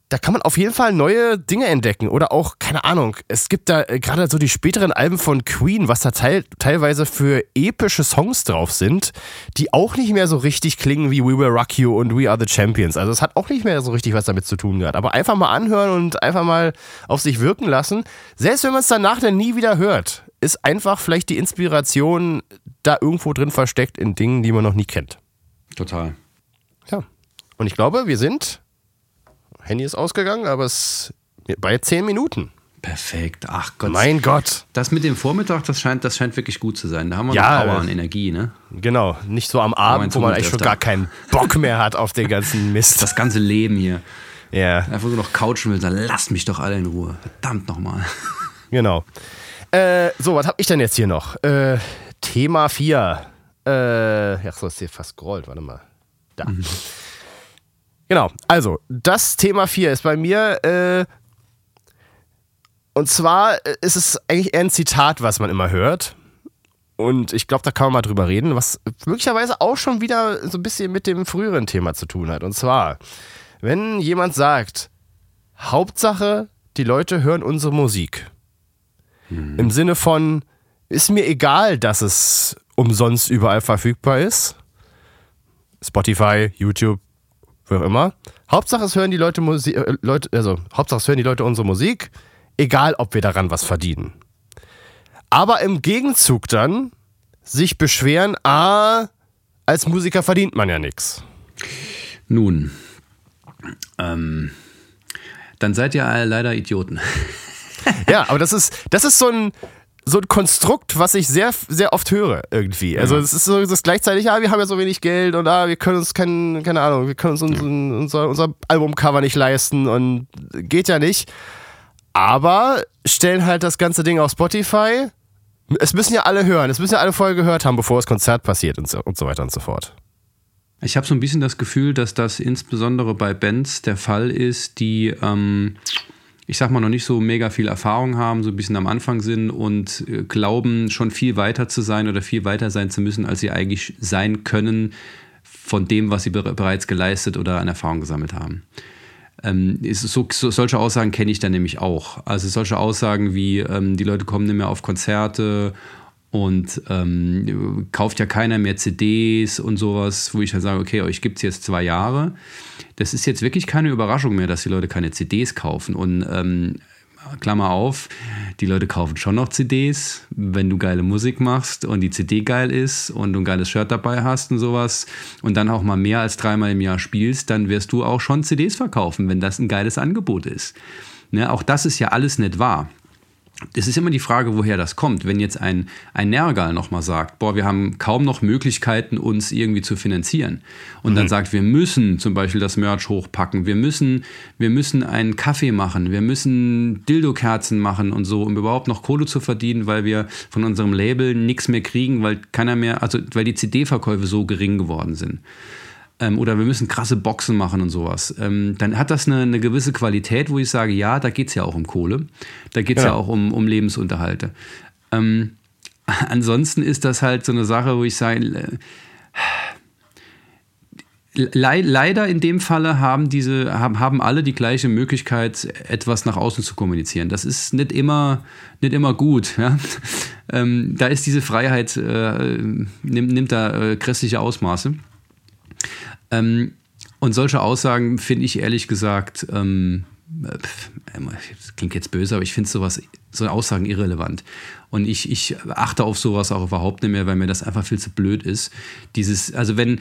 da kann man auf jeden Fall neue Dinge entdecken. Oder auch, keine Ahnung, es gibt da äh, gerade so die späteren Alben von Queen, was da teil teilweise für epische Songs drauf sind, die auch nicht mehr so richtig klingen wie We Will Rock You und We Are the Champions. Also es hat auch nicht mehr so richtig was damit zu tun gehabt. Aber einfach mal anhören und einfach mal auf sich wirken lassen. Selbst wenn man es danach dann nie wieder hört, ist einfach vielleicht die Inspiration da irgendwo drin versteckt in Dingen, die man noch nie kennt. Total. Ja. Und ich glaube, wir sind Handy ist ausgegangen, aber es bei zehn Minuten. Perfekt. Ach Gott. Mein Gott. Das mit dem Vormittag, das scheint, das scheint wirklich gut zu sein. Da haben wir ja, noch Power und Energie, ne? Genau. Nicht so am Abend, wo man eigentlich schon gar keinen Bock mehr hat auf den ganzen (laughs) Mist. Das ganze Leben hier. Ja. Einfach nur noch couchen will, dann lasst mich doch alle in Ruhe. Verdammt nochmal. (laughs) Genau. Äh, so, was habe ich denn jetzt hier noch? Äh, Thema 4. Äh, ach so, ist hier fast scrollt. Warte mal. Da. Mhm. Genau, also das Thema 4 ist bei mir, äh, und zwar ist es eigentlich eher ein Zitat, was man immer hört. Und ich glaube, da kann man mal drüber reden, was möglicherweise auch schon wieder so ein bisschen mit dem früheren Thema zu tun hat. Und zwar, wenn jemand sagt, Hauptsache, die Leute hören unsere Musik. Mhm. Im Sinne von, ist mir egal, dass es umsonst überall verfügbar ist. Spotify, YouTube, wie auch immer. Hauptsache es hören die Leute Musik, äh, Leute, also Hauptsache es hören die Leute unsere Musik, egal ob wir daran was verdienen. Aber im Gegenzug dann sich beschweren, ah, als Musiker verdient man ja nichts. Nun, ähm, dann seid ihr leider Idioten. ja, aber das ist, das ist so ein, so ein Konstrukt, was ich sehr, sehr oft höre irgendwie. Also es ist so das gleichzeitig, ja, wir haben ja so wenig Geld und ah, wir können uns kein, keine Ahnung, wir können uns unser, unser, unser Albumcover nicht leisten und geht ja nicht. Aber stellen halt das ganze Ding auf Spotify. Es müssen ja alle hören, es müssen ja alle vorher gehört haben, bevor das Konzert passiert und so, und so weiter und so fort. Ich habe so ein bisschen das Gefühl, dass das insbesondere bei Bands der Fall ist, die ähm, ich sag mal, noch nicht so mega viel Erfahrung haben, so ein bisschen am Anfang sind und äh, glauben, schon viel weiter zu sein oder viel weiter sein zu müssen, als sie eigentlich sein können von dem, was sie bereits geleistet oder an Erfahrung gesammelt haben. Ähm, so, so, solche Aussagen kenne ich dann nämlich auch. Also solche Aussagen wie, ähm, die Leute kommen nicht mehr auf Konzerte und ähm, kauft ja keiner mehr CDs und sowas, wo ich dann sage, okay, euch gibt es jetzt zwei Jahre. Das ist jetzt wirklich keine Überraschung mehr, dass die Leute keine CDs kaufen. Und ähm, Klammer auf, die Leute kaufen schon noch CDs, wenn du geile Musik machst und die CD geil ist und du ein geiles Shirt dabei hast und sowas und dann auch mal mehr als dreimal im Jahr spielst, dann wirst du auch schon CDs verkaufen, wenn das ein geiles Angebot ist. Ne, auch das ist ja alles nicht wahr es ist immer die Frage, woher das kommt. Wenn jetzt ein, ein Nergal nochmal sagt, boah, wir haben kaum noch Möglichkeiten, uns irgendwie zu finanzieren. Und mhm. dann sagt, wir müssen zum Beispiel das Merch hochpacken, wir müssen, wir müssen einen Kaffee machen, wir müssen Dildo-Kerzen machen und so, um überhaupt noch Kohle zu verdienen, weil wir von unserem Label nichts mehr kriegen, weil keiner mehr, also weil die CD-Verkäufe so gering geworden sind ähm, oder wir müssen krasse Boxen machen und sowas, ähm, dann hat das eine, eine, gewisse Qualität, wo ich sage, ja, da geht es ja auch um Kohle, da geht es ja. ja. auch um, um Lebensunterhalte. Ähm, (laughs) ansonsten ist das halt so eine Sache, wo ich sage, äh, le leider in dem Falle haben diese, haben, haben alle die gleiche Möglichkeit, etwas nach außen zu kommunizieren. Das ist nicht immer, nicht immer gut. Ja? (laughs) Ähm, da ist diese Freiheit, äh, nimmt, nimmt da äh, grässliche Ausmaße. Ähm, und solche Aussagen finde ich ehrlich gesagt, ähm, das klingt jetzt böse, aber ich finde sowas, so Aussagen irrelevant. Und ich, ich achte auf sowas auch überhaupt nicht mehr, weil mir das einfach viel zu blöd ist. Dieses, also wenn,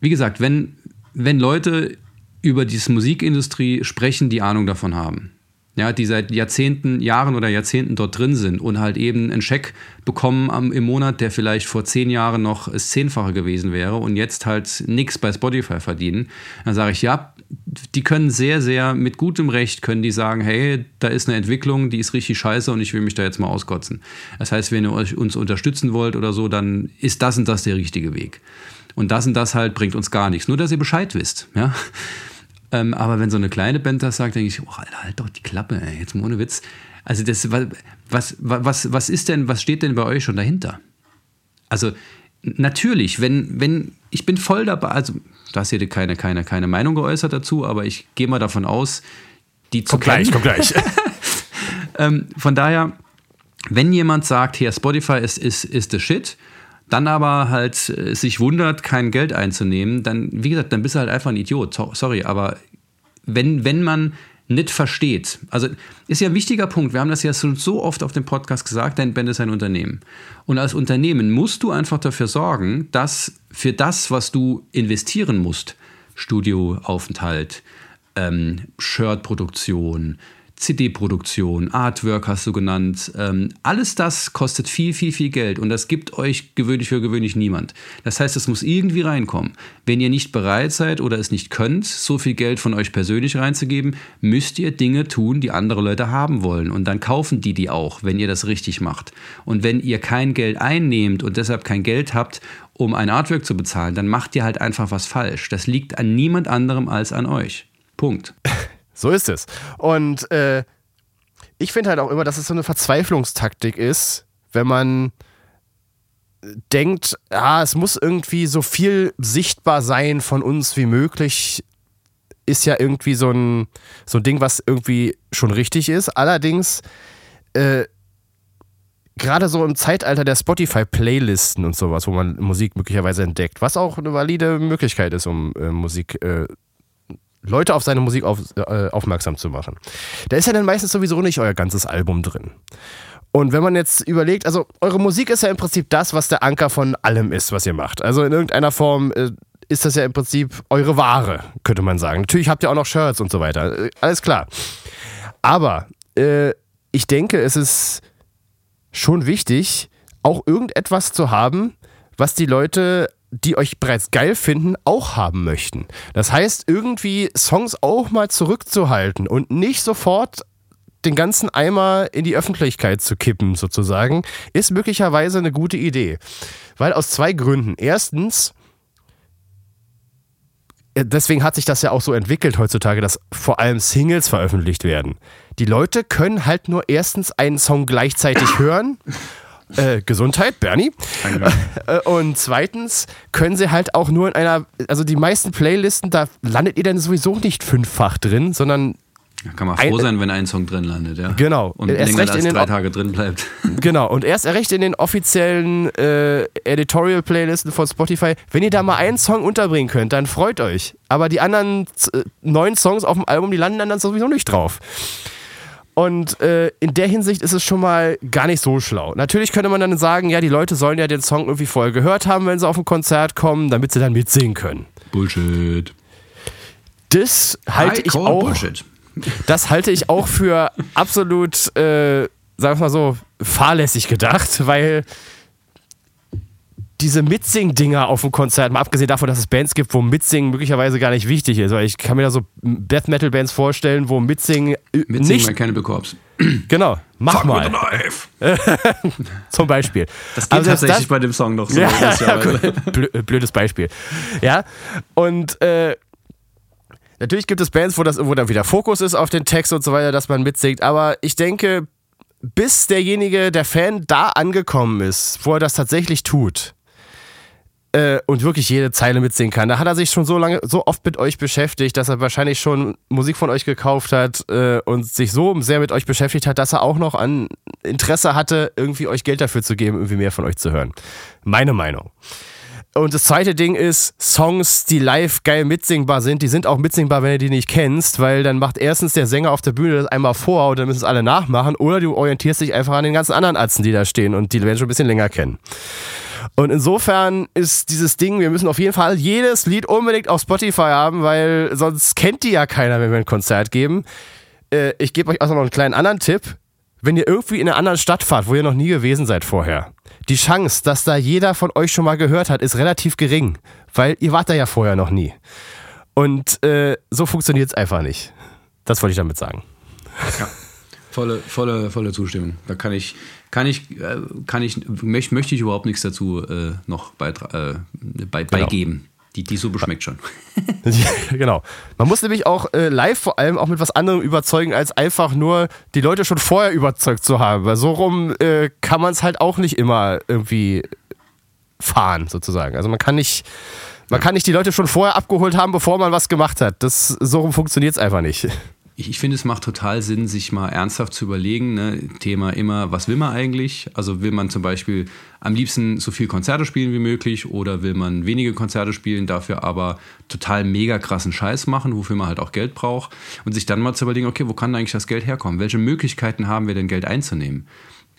wie gesagt, wenn, wenn Leute über diese Musikindustrie sprechen, die Ahnung davon haben, ja, die seit Jahrzehnten, Jahren oder Jahrzehnten dort drin sind und halt eben einen Scheck bekommen am, im Monat, der vielleicht vor zehn Jahren noch das Zehnfache gewesen wäre und jetzt halt nichts bei Spotify verdienen, dann sage ich, ja, die können sehr, sehr mit gutem Recht können die sagen, hey, da ist eine Entwicklung, die ist richtig scheiße und ich will mich da jetzt mal auskotzen. Das heißt, wenn ihr uns unterstützen wollt oder so, dann ist das und das der richtige Weg. Und das und das halt bringt uns gar nichts. Nur, dass ihr Bescheid wisst. Ja? Ähm, aber wenn so eine kleine Band das sagt, denke ich, oh, Alter, halt doch die Klappe, ey, jetzt mal ohne Witz. Also das, was, was, was ist denn, was steht denn bei euch schon dahinter? Also natürlich, wenn, wenn, ich bin voll dabei, also du hast hier keine, keine, keine Meinung geäußert dazu, aber ich gehe mal davon aus, die zu komm gleich, komm gleich. (laughs) (laughs) ähm, von daher, wenn jemand sagt, hier Spotify ist, ist, ist the shit, dann aber halt äh, sich wundert, kein Geld einzunehmen, dann, wie gesagt, dann bist du halt einfach ein Idiot. Sorry, aber wenn, wenn man nicht versteht, also ist ja ein wichtiger Punkt, wir haben das ja so oft auf dem Podcast gesagt, dein Band ist ein Unternehmen. Und als Unternehmen musst du einfach dafür sorgen, dass für das, was du investieren musst, Studioaufenthalt, ähm, Shirtproduktion, CD-Produktion, Artwork hast du genannt. Ähm, alles das kostet viel, viel, viel Geld und das gibt euch gewöhnlich für gewöhnlich niemand. Das heißt, es muss irgendwie reinkommen. Wenn ihr nicht bereit seid oder es nicht könnt, so viel Geld von euch persönlich reinzugeben, müsst ihr Dinge tun, die andere Leute haben wollen und dann kaufen die die auch, wenn ihr das richtig macht. Und wenn ihr kein Geld einnehmt und deshalb kein Geld habt, um ein Artwork zu bezahlen, dann macht ihr halt einfach was falsch. Das liegt an niemand anderem als an euch. Punkt. (laughs) So ist es. Und äh, ich finde halt auch immer, dass es so eine Verzweiflungstaktik ist, wenn man denkt, ja, es muss irgendwie so viel sichtbar sein von uns wie möglich, ist ja irgendwie so ein, so ein Ding, was irgendwie schon richtig ist. Allerdings, äh, gerade so im Zeitalter der Spotify-Playlisten und sowas, wo man Musik möglicherweise entdeckt, was auch eine valide Möglichkeit ist, um äh, Musik äh, Leute auf seine Musik auf, äh, aufmerksam zu machen. Da ist ja dann meistens sowieso nicht euer ganzes Album drin. Und wenn man jetzt überlegt, also eure Musik ist ja im Prinzip das, was der Anker von allem ist, was ihr macht. Also in irgendeiner Form äh, ist das ja im Prinzip eure Ware, könnte man sagen. Natürlich habt ihr auch noch Shirts und so weiter. Äh, alles klar. Aber äh, ich denke, es ist schon wichtig, auch irgendetwas zu haben, was die Leute die euch bereits geil finden, auch haben möchten. Das heißt, irgendwie Songs auch mal zurückzuhalten und nicht sofort den ganzen Eimer in die Öffentlichkeit zu kippen, sozusagen, ist möglicherweise eine gute Idee. Weil aus zwei Gründen. Erstens, äh, deswegen hat sich das ja auch so entwickelt heutzutage, dass vor allem Singles veröffentlicht werden. Die Leute können halt nur erstens einen Song gleichzeitig hören äh, Gesundheit, Bernie. (laughs) Äh, und zweitens können sie halt auch nur in einer, also die meisten Playlisten, da landet ihr dann sowieso nicht fünffach drin, sondern da kann man froh ein, sein, wenn ein Song drin landet, ja. Genau. Und erst länger als drei Tage drin bleibt. (laughs) Genau. Und erst recht in den offiziellen äh, Editorial-Playlisten von Spotify. Wenn ihr da mal einen Song unterbringen könnt, dann freut euch. Aber die anderen äh, neun Songs auf dem Album, die landen dann sowieso nicht drauf. Und äh, in der Hinsicht ist es schon mal gar nicht so schlau. Natürlich könnte man dann sagen, ja, die Leute sollen ja den Song irgendwie vorher gehört haben, wenn sie auf ein Konzert kommen, damit sie dann mitsingen können. Bullshit. Das halte ich auch. Bullshit. Das halte ich auch für absolut, äh, sagen wir mal so, fahrlässig gedacht, weil diese Mitsing-Dinger auf dem Konzert, mal abgesehen davon, dass es Bands gibt, wo Mitsingen möglicherweise gar nicht wichtig ist. Weil ich kann mir da so Death Metal Bands vorstellen, wo Mitsingen, Mitsingen nicht. Mal keine Corps. Genau, mach Fuck mal. (laughs) Zum Beispiel. Das geht also tatsächlich das, bei dem Song noch so. Ja, ja, (laughs) blödes Beispiel. Ja, und äh, natürlich gibt es Bands, wo, das, wo dann wieder Fokus ist auf den Text und so weiter, dass man mitsingt. Aber ich denke, bis derjenige, der Fan da angekommen ist, wo er das tatsächlich tut, äh, und wirklich jede Zeile mitsingen kann. Da hat er sich schon so lange, so oft mit euch beschäftigt, dass er wahrscheinlich schon Musik von euch gekauft hat äh, und sich so sehr mit euch beschäftigt hat, dass er auch noch an Interesse hatte, irgendwie euch Geld dafür zu geben, irgendwie mehr von euch zu hören. Meine Meinung. Und das zweite Ding ist, Songs, die live geil mitsingbar sind, die sind auch mitsingbar, wenn du die nicht kennst, weil dann macht erstens der Sänger auf der Bühne das einmal vor und dann müssen es alle nachmachen, oder du orientierst dich einfach an den ganzen anderen Atzen, die da stehen und die werden schon ein bisschen länger kennen. Und insofern ist dieses Ding, wir müssen auf jeden Fall jedes Lied unbedingt auf Spotify haben, weil sonst kennt die ja keiner, wenn wir ein Konzert geben. Äh, ich gebe euch auch noch einen kleinen anderen Tipp. Wenn ihr irgendwie in einer anderen Stadt fahrt, wo ihr noch nie gewesen seid vorher, die Chance, dass da jeder von euch schon mal gehört hat, ist relativ gering, weil ihr wart da ja vorher noch nie. Und äh, so funktioniert es einfach nicht. Das wollte ich damit sagen. Ja. Volle, volle, volle Zustimmung. Da kann ich, kann ich, äh, kann ich, möchte ich überhaupt nichts dazu äh, noch äh, bei, Genau. beigeben. Die, die Suppe schmeckt schon. (laughs) genau. Man muss nämlich auch äh, live vor allem auch mit was anderem überzeugen, als einfach nur die Leute schon vorher überzeugt zu haben. Weil so rum äh, kann man es halt auch nicht immer irgendwie fahren, sozusagen. Also man kann nicht, man kann nicht die Leute schon vorher abgeholt haben, bevor man was gemacht hat. Das, so rum funktioniert es einfach nicht. Ich, ich finde, es macht total Sinn, sich mal ernsthaft zu überlegen. Ne? Thema immer, was will man eigentlich? Also will man zum Beispiel am liebsten so viel Konzerte spielen wie möglich oder will man wenige Konzerte spielen, dafür aber total mega krassen Scheiß machen, wofür man halt auch Geld braucht und sich dann mal zu überlegen, okay, wo kann eigentlich das Geld herkommen? Welche Möglichkeiten haben wir denn, Geld einzunehmen?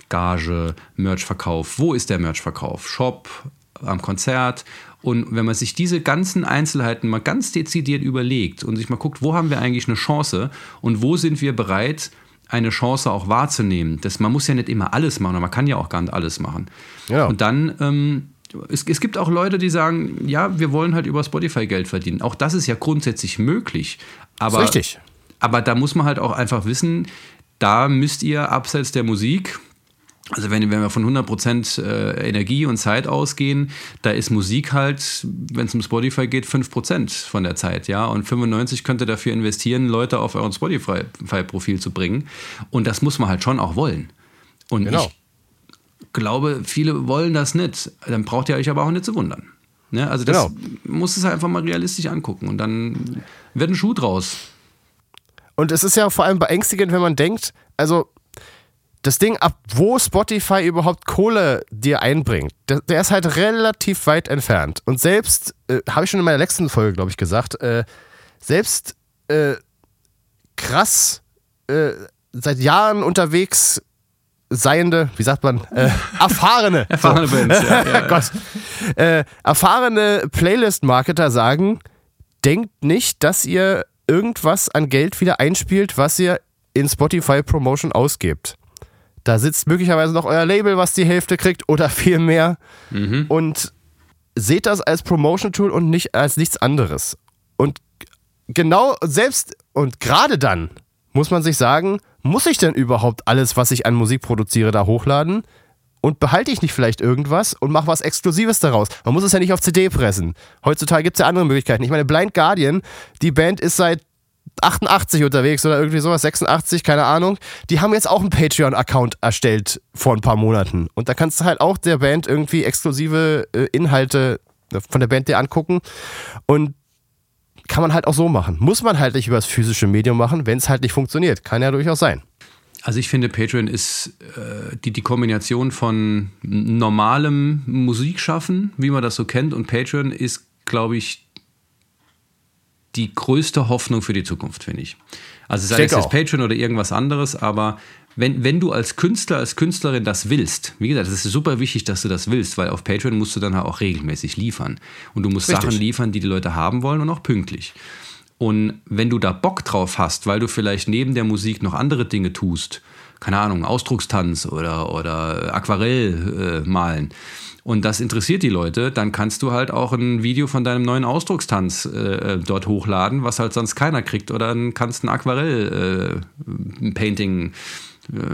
Gage, Merchverkauf, wo ist der Merchverkauf? Shop, am Konzert. Und wenn man sich diese ganzen Einzelheiten mal ganz dezidiert überlegt und sich mal guckt, wo haben wir eigentlich eine Chance und wo sind wir bereit, eine Chance auch wahrzunehmen. Das, man muss ja nicht immer alles machen, aber man kann ja auch gar nicht alles machen. Genau. Und dann, ähm, es, es gibt auch Leute, die sagen, ja, wir wollen halt über Spotify Geld verdienen. Auch das ist ja grundsätzlich möglich. Aber, richtig. aber da muss man halt auch einfach wissen, da müsst ihr abseits der Musik, also wenn, wenn wir von 100% äh, Energie und Zeit ausgehen, da ist Musik halt, wenn es um Spotify geht, 5% von der Zeit, ja. Und 95 könnt ihr dafür investieren, Leute auf euren Spotify-Profil zu bringen. Und das muss man halt schon auch wollen. Und Genau. ich glaube, viele wollen das nicht. Dann braucht ihr euch aber auch nicht zu wundern. Ne? Also das Genau. muss es halt einfach mal realistisch angucken. Und dann wird ein Schuh draus. Und es ist ja vor allem beängstigend, wenn man denkt, also das Ding, ab wo Spotify überhaupt Kohle dir einbringt, der, der ist halt relativ weit entfernt. Und selbst, äh, habe ich schon in meiner letzten Folge, glaube ich, gesagt, äh, selbst äh, krass äh, seit Jahren unterwegs seiende, wie sagt man, äh, (laughs) erfahrene, Erfahrene Bands, ja, ja. (laughs) Gott, äh, erfahrene Playlist-Marketer sagen, denkt nicht, dass ihr irgendwas an Geld wieder einspielt, was ihr in Spotify Promotion ausgebt. Da sitzt möglicherweise noch euer Label, was die Hälfte kriegt oder (laughs) viel mehr. Und seht das als Promotion-Tool und nicht als nichts anderes. Und genau selbst und gerade dann muss man sich sagen, muss ich denn überhaupt alles, was ich an Musik produziere, da hochladen? Und behalte ich nicht vielleicht irgendwas und mache was Exklusives daraus? Man muss es ja nicht auf CD pressen. Heutzutage gibt es ja andere Möglichkeiten. Ich meine, Blind Guardian, die Band ist seit 88 unterwegs oder irgendwie sowas, 86, keine Ahnung. Die haben jetzt auch einen Patreon-Account erstellt vor ein paar Monaten. Und da kannst du halt auch der Band irgendwie exklusive äh, Inhalte äh, von der Band dir angucken. Und kann man halt auch so machen. Muss man halt nicht über das physische Medium machen, wenn es halt nicht funktioniert. Kann ja durchaus sein. Also ich finde, Patreon ist äh, die, die Kombination von normalem Musikschaffen, wie man das so kennt, und Patreon ist, glaube ich, die größte Hoffnung für die Zukunft, finde ich. Also sei es jetzt. Patreon oder irgendwas anderes, aber wenn, wenn du als Künstler, als Künstlerin das willst, wie gesagt, es ist super wichtig, dass du das willst, weil auf Patreon musst du dann halt auch regelmäßig liefern. Und du musst Richtig. Sachen liefern, die die Leute haben wollen und auch pünktlich. Und wenn du da Bock drauf hast, weil du vielleicht neben der Musik noch andere Dinge tust, keine Ahnung, Ausdruckstanz oder, oder Aquarell äh, malen, und das interessiert die Leute, dann kannst du halt auch ein Video von deinem neuen Ausdruckstanz äh, dort hochladen, was halt sonst keiner kriegt. Oder dann kannst ein Aquarell äh, äh,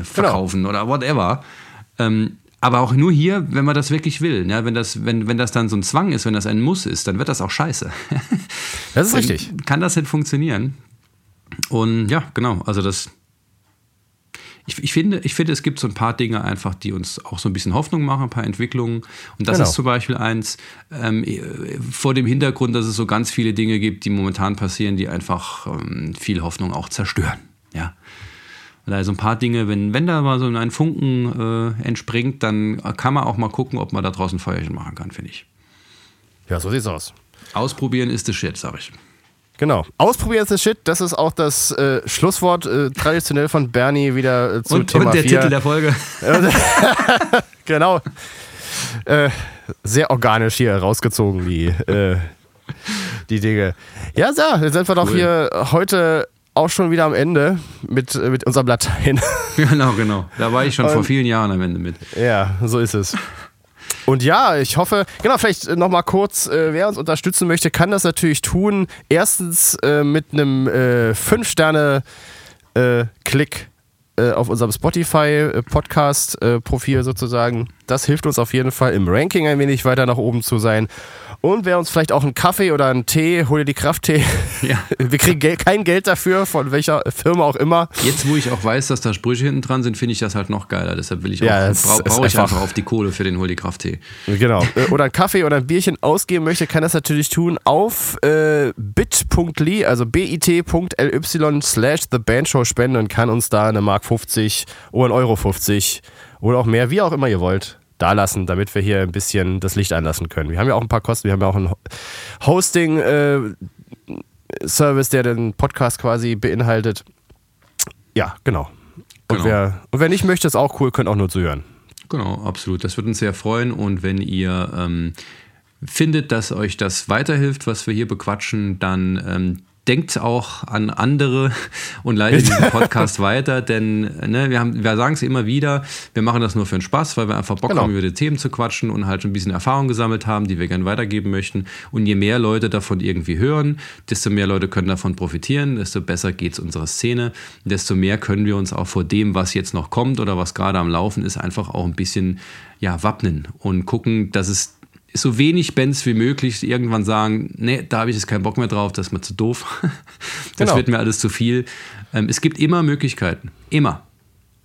verkaufen oder whatever. Ähm, aber auch nur hier, wenn man das wirklich will. Ne? Wenn, das, wenn, wenn das dann so ein Zwang ist, wenn das ein Muss ist, dann wird das auch scheiße. Das ist richtig. Kann das nicht funktionieren. Und ja, genau, also das. Ich, ich, finde, ich finde, es gibt so ein paar Dinge einfach, die uns auch so ein bisschen Hoffnung machen, ein paar Entwicklungen. Und das Genau. ist zum Beispiel eins, ähm, vor dem Hintergrund, dass es so ganz viele Dinge gibt, die momentan passieren, die einfach ähm, viel Hoffnung auch zerstören. Ja. Und Also ein paar Dinge, wenn, wenn da mal so ein Funken äh, entspringt, dann kann man auch mal gucken, ob man da draußen Feuerchen machen kann, finde ich. Ja, so sieht's aus. Ausprobieren ist das Shit, sag ich. Genau. Ausprobieren ist das Shit. Das ist auch das äh, Schlusswort äh, traditionell von Bernie wieder äh, zu Und, Thema und der 4. Titel der Folge. (laughs) Genau. Äh, sehr organisch hier rausgezogen, die, äh, die Dinge. Ja, so, dann sind wir doch Cool. hier heute auch schon wieder am Ende mit, äh, mit unserem Latein. (laughs) genau, genau. Da war ich schon vor Und- vielen Jahren am Ende mit. ja, so ist es. Und ja, ich hoffe, genau, vielleicht nochmal kurz, äh, wer uns unterstützen möchte, kann das natürlich tun. Erstens äh, mit einem äh, 5-Sterne-Klick äh, auf unserem Spotify-Podcast-Profil sozusagen. Das hilft uns auf jeden Fall im Ranking ein wenig weiter nach oben zu sein. Und wer uns vielleicht auch einen Kaffee oder einen Tee, hol dir die Krafttee. Ja. (laughs) Wir kriegen Gel kein Geld dafür, von welcher Firma auch immer. Jetzt, wo ich auch weiß, dass da Sprüche hinten dran sind, finde ich das halt noch geiler. Deshalb will ich auch, Ja, brau- ist brauche ich einfach- auf die Kohle für den Hol die Kraft-Tee. Genau. Äh, Oder einen Kaffee oder ein Bierchen ausgeben möchte, kann das natürlich tun auf äh, bit.ly, also bit.ly slash The Band Show spenden und kann uns da eine Mark 50 oder ein Euro 50 oder auch mehr, wie auch immer ihr wollt, da lassen, damit wir hier ein bisschen das Licht anlassen können. Wir haben ja auch ein paar Kosten, wir haben ja auch einen Ho- Hosting äh, Service, der den Podcast quasi beinhaltet. Ja, genau. Und, Genau. wer, und wer nicht möchte, ist auch cool, könnt auch nur zuhören. Genau, absolut. Das würde uns sehr freuen. Und wenn ihr ähm, findet, dass euch das weiterhilft, was wir hier bequatschen, dann ähm, denkt auch an andere und leitet diesen (laughs) Podcast weiter, denn ne, wir, haben, wir sagen es immer wieder, wir machen das nur für den Spaß, weil wir einfach Bock Genau. haben, über die Themen zu quatschen und halt ein bisschen Erfahrung gesammelt haben, die wir gerne weitergeben möchten. Und je mehr Leute davon irgendwie hören, desto mehr Leute können davon profitieren, desto besser geht es unserer Szene, desto mehr können wir uns auch vor dem, was jetzt noch kommt oder was gerade am Laufen ist, einfach auch ein bisschen ja, wappnen und gucken, dass es so wenig Bands wie möglich irgendwann sagen, nee, da habe ich jetzt keinen Bock mehr drauf, das ist mir zu doof. (laughs) Das Genau. wird mir alles zu viel. Ähm, es gibt immer Möglichkeiten. Immer.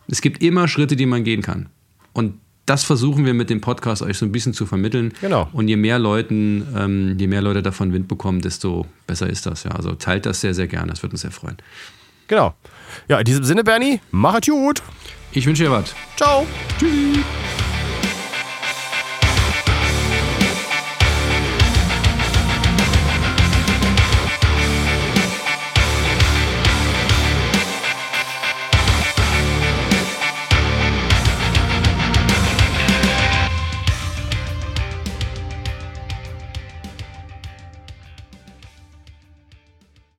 Es gibt immer Schritte, die man gehen kann. Und das versuchen wir mit dem Podcast euch so ein bisschen zu vermitteln. Genau. Und je mehr Leuten, ähm, je mehr Leute davon Wind bekommen, desto besser ist das. Ja. Also teilt das sehr, sehr gerne. Das würde uns sehr freuen. Genau. Ja, in diesem Sinne, Bernie, mach es gut. Ich wünsche dir was. Ciao. Tschüss.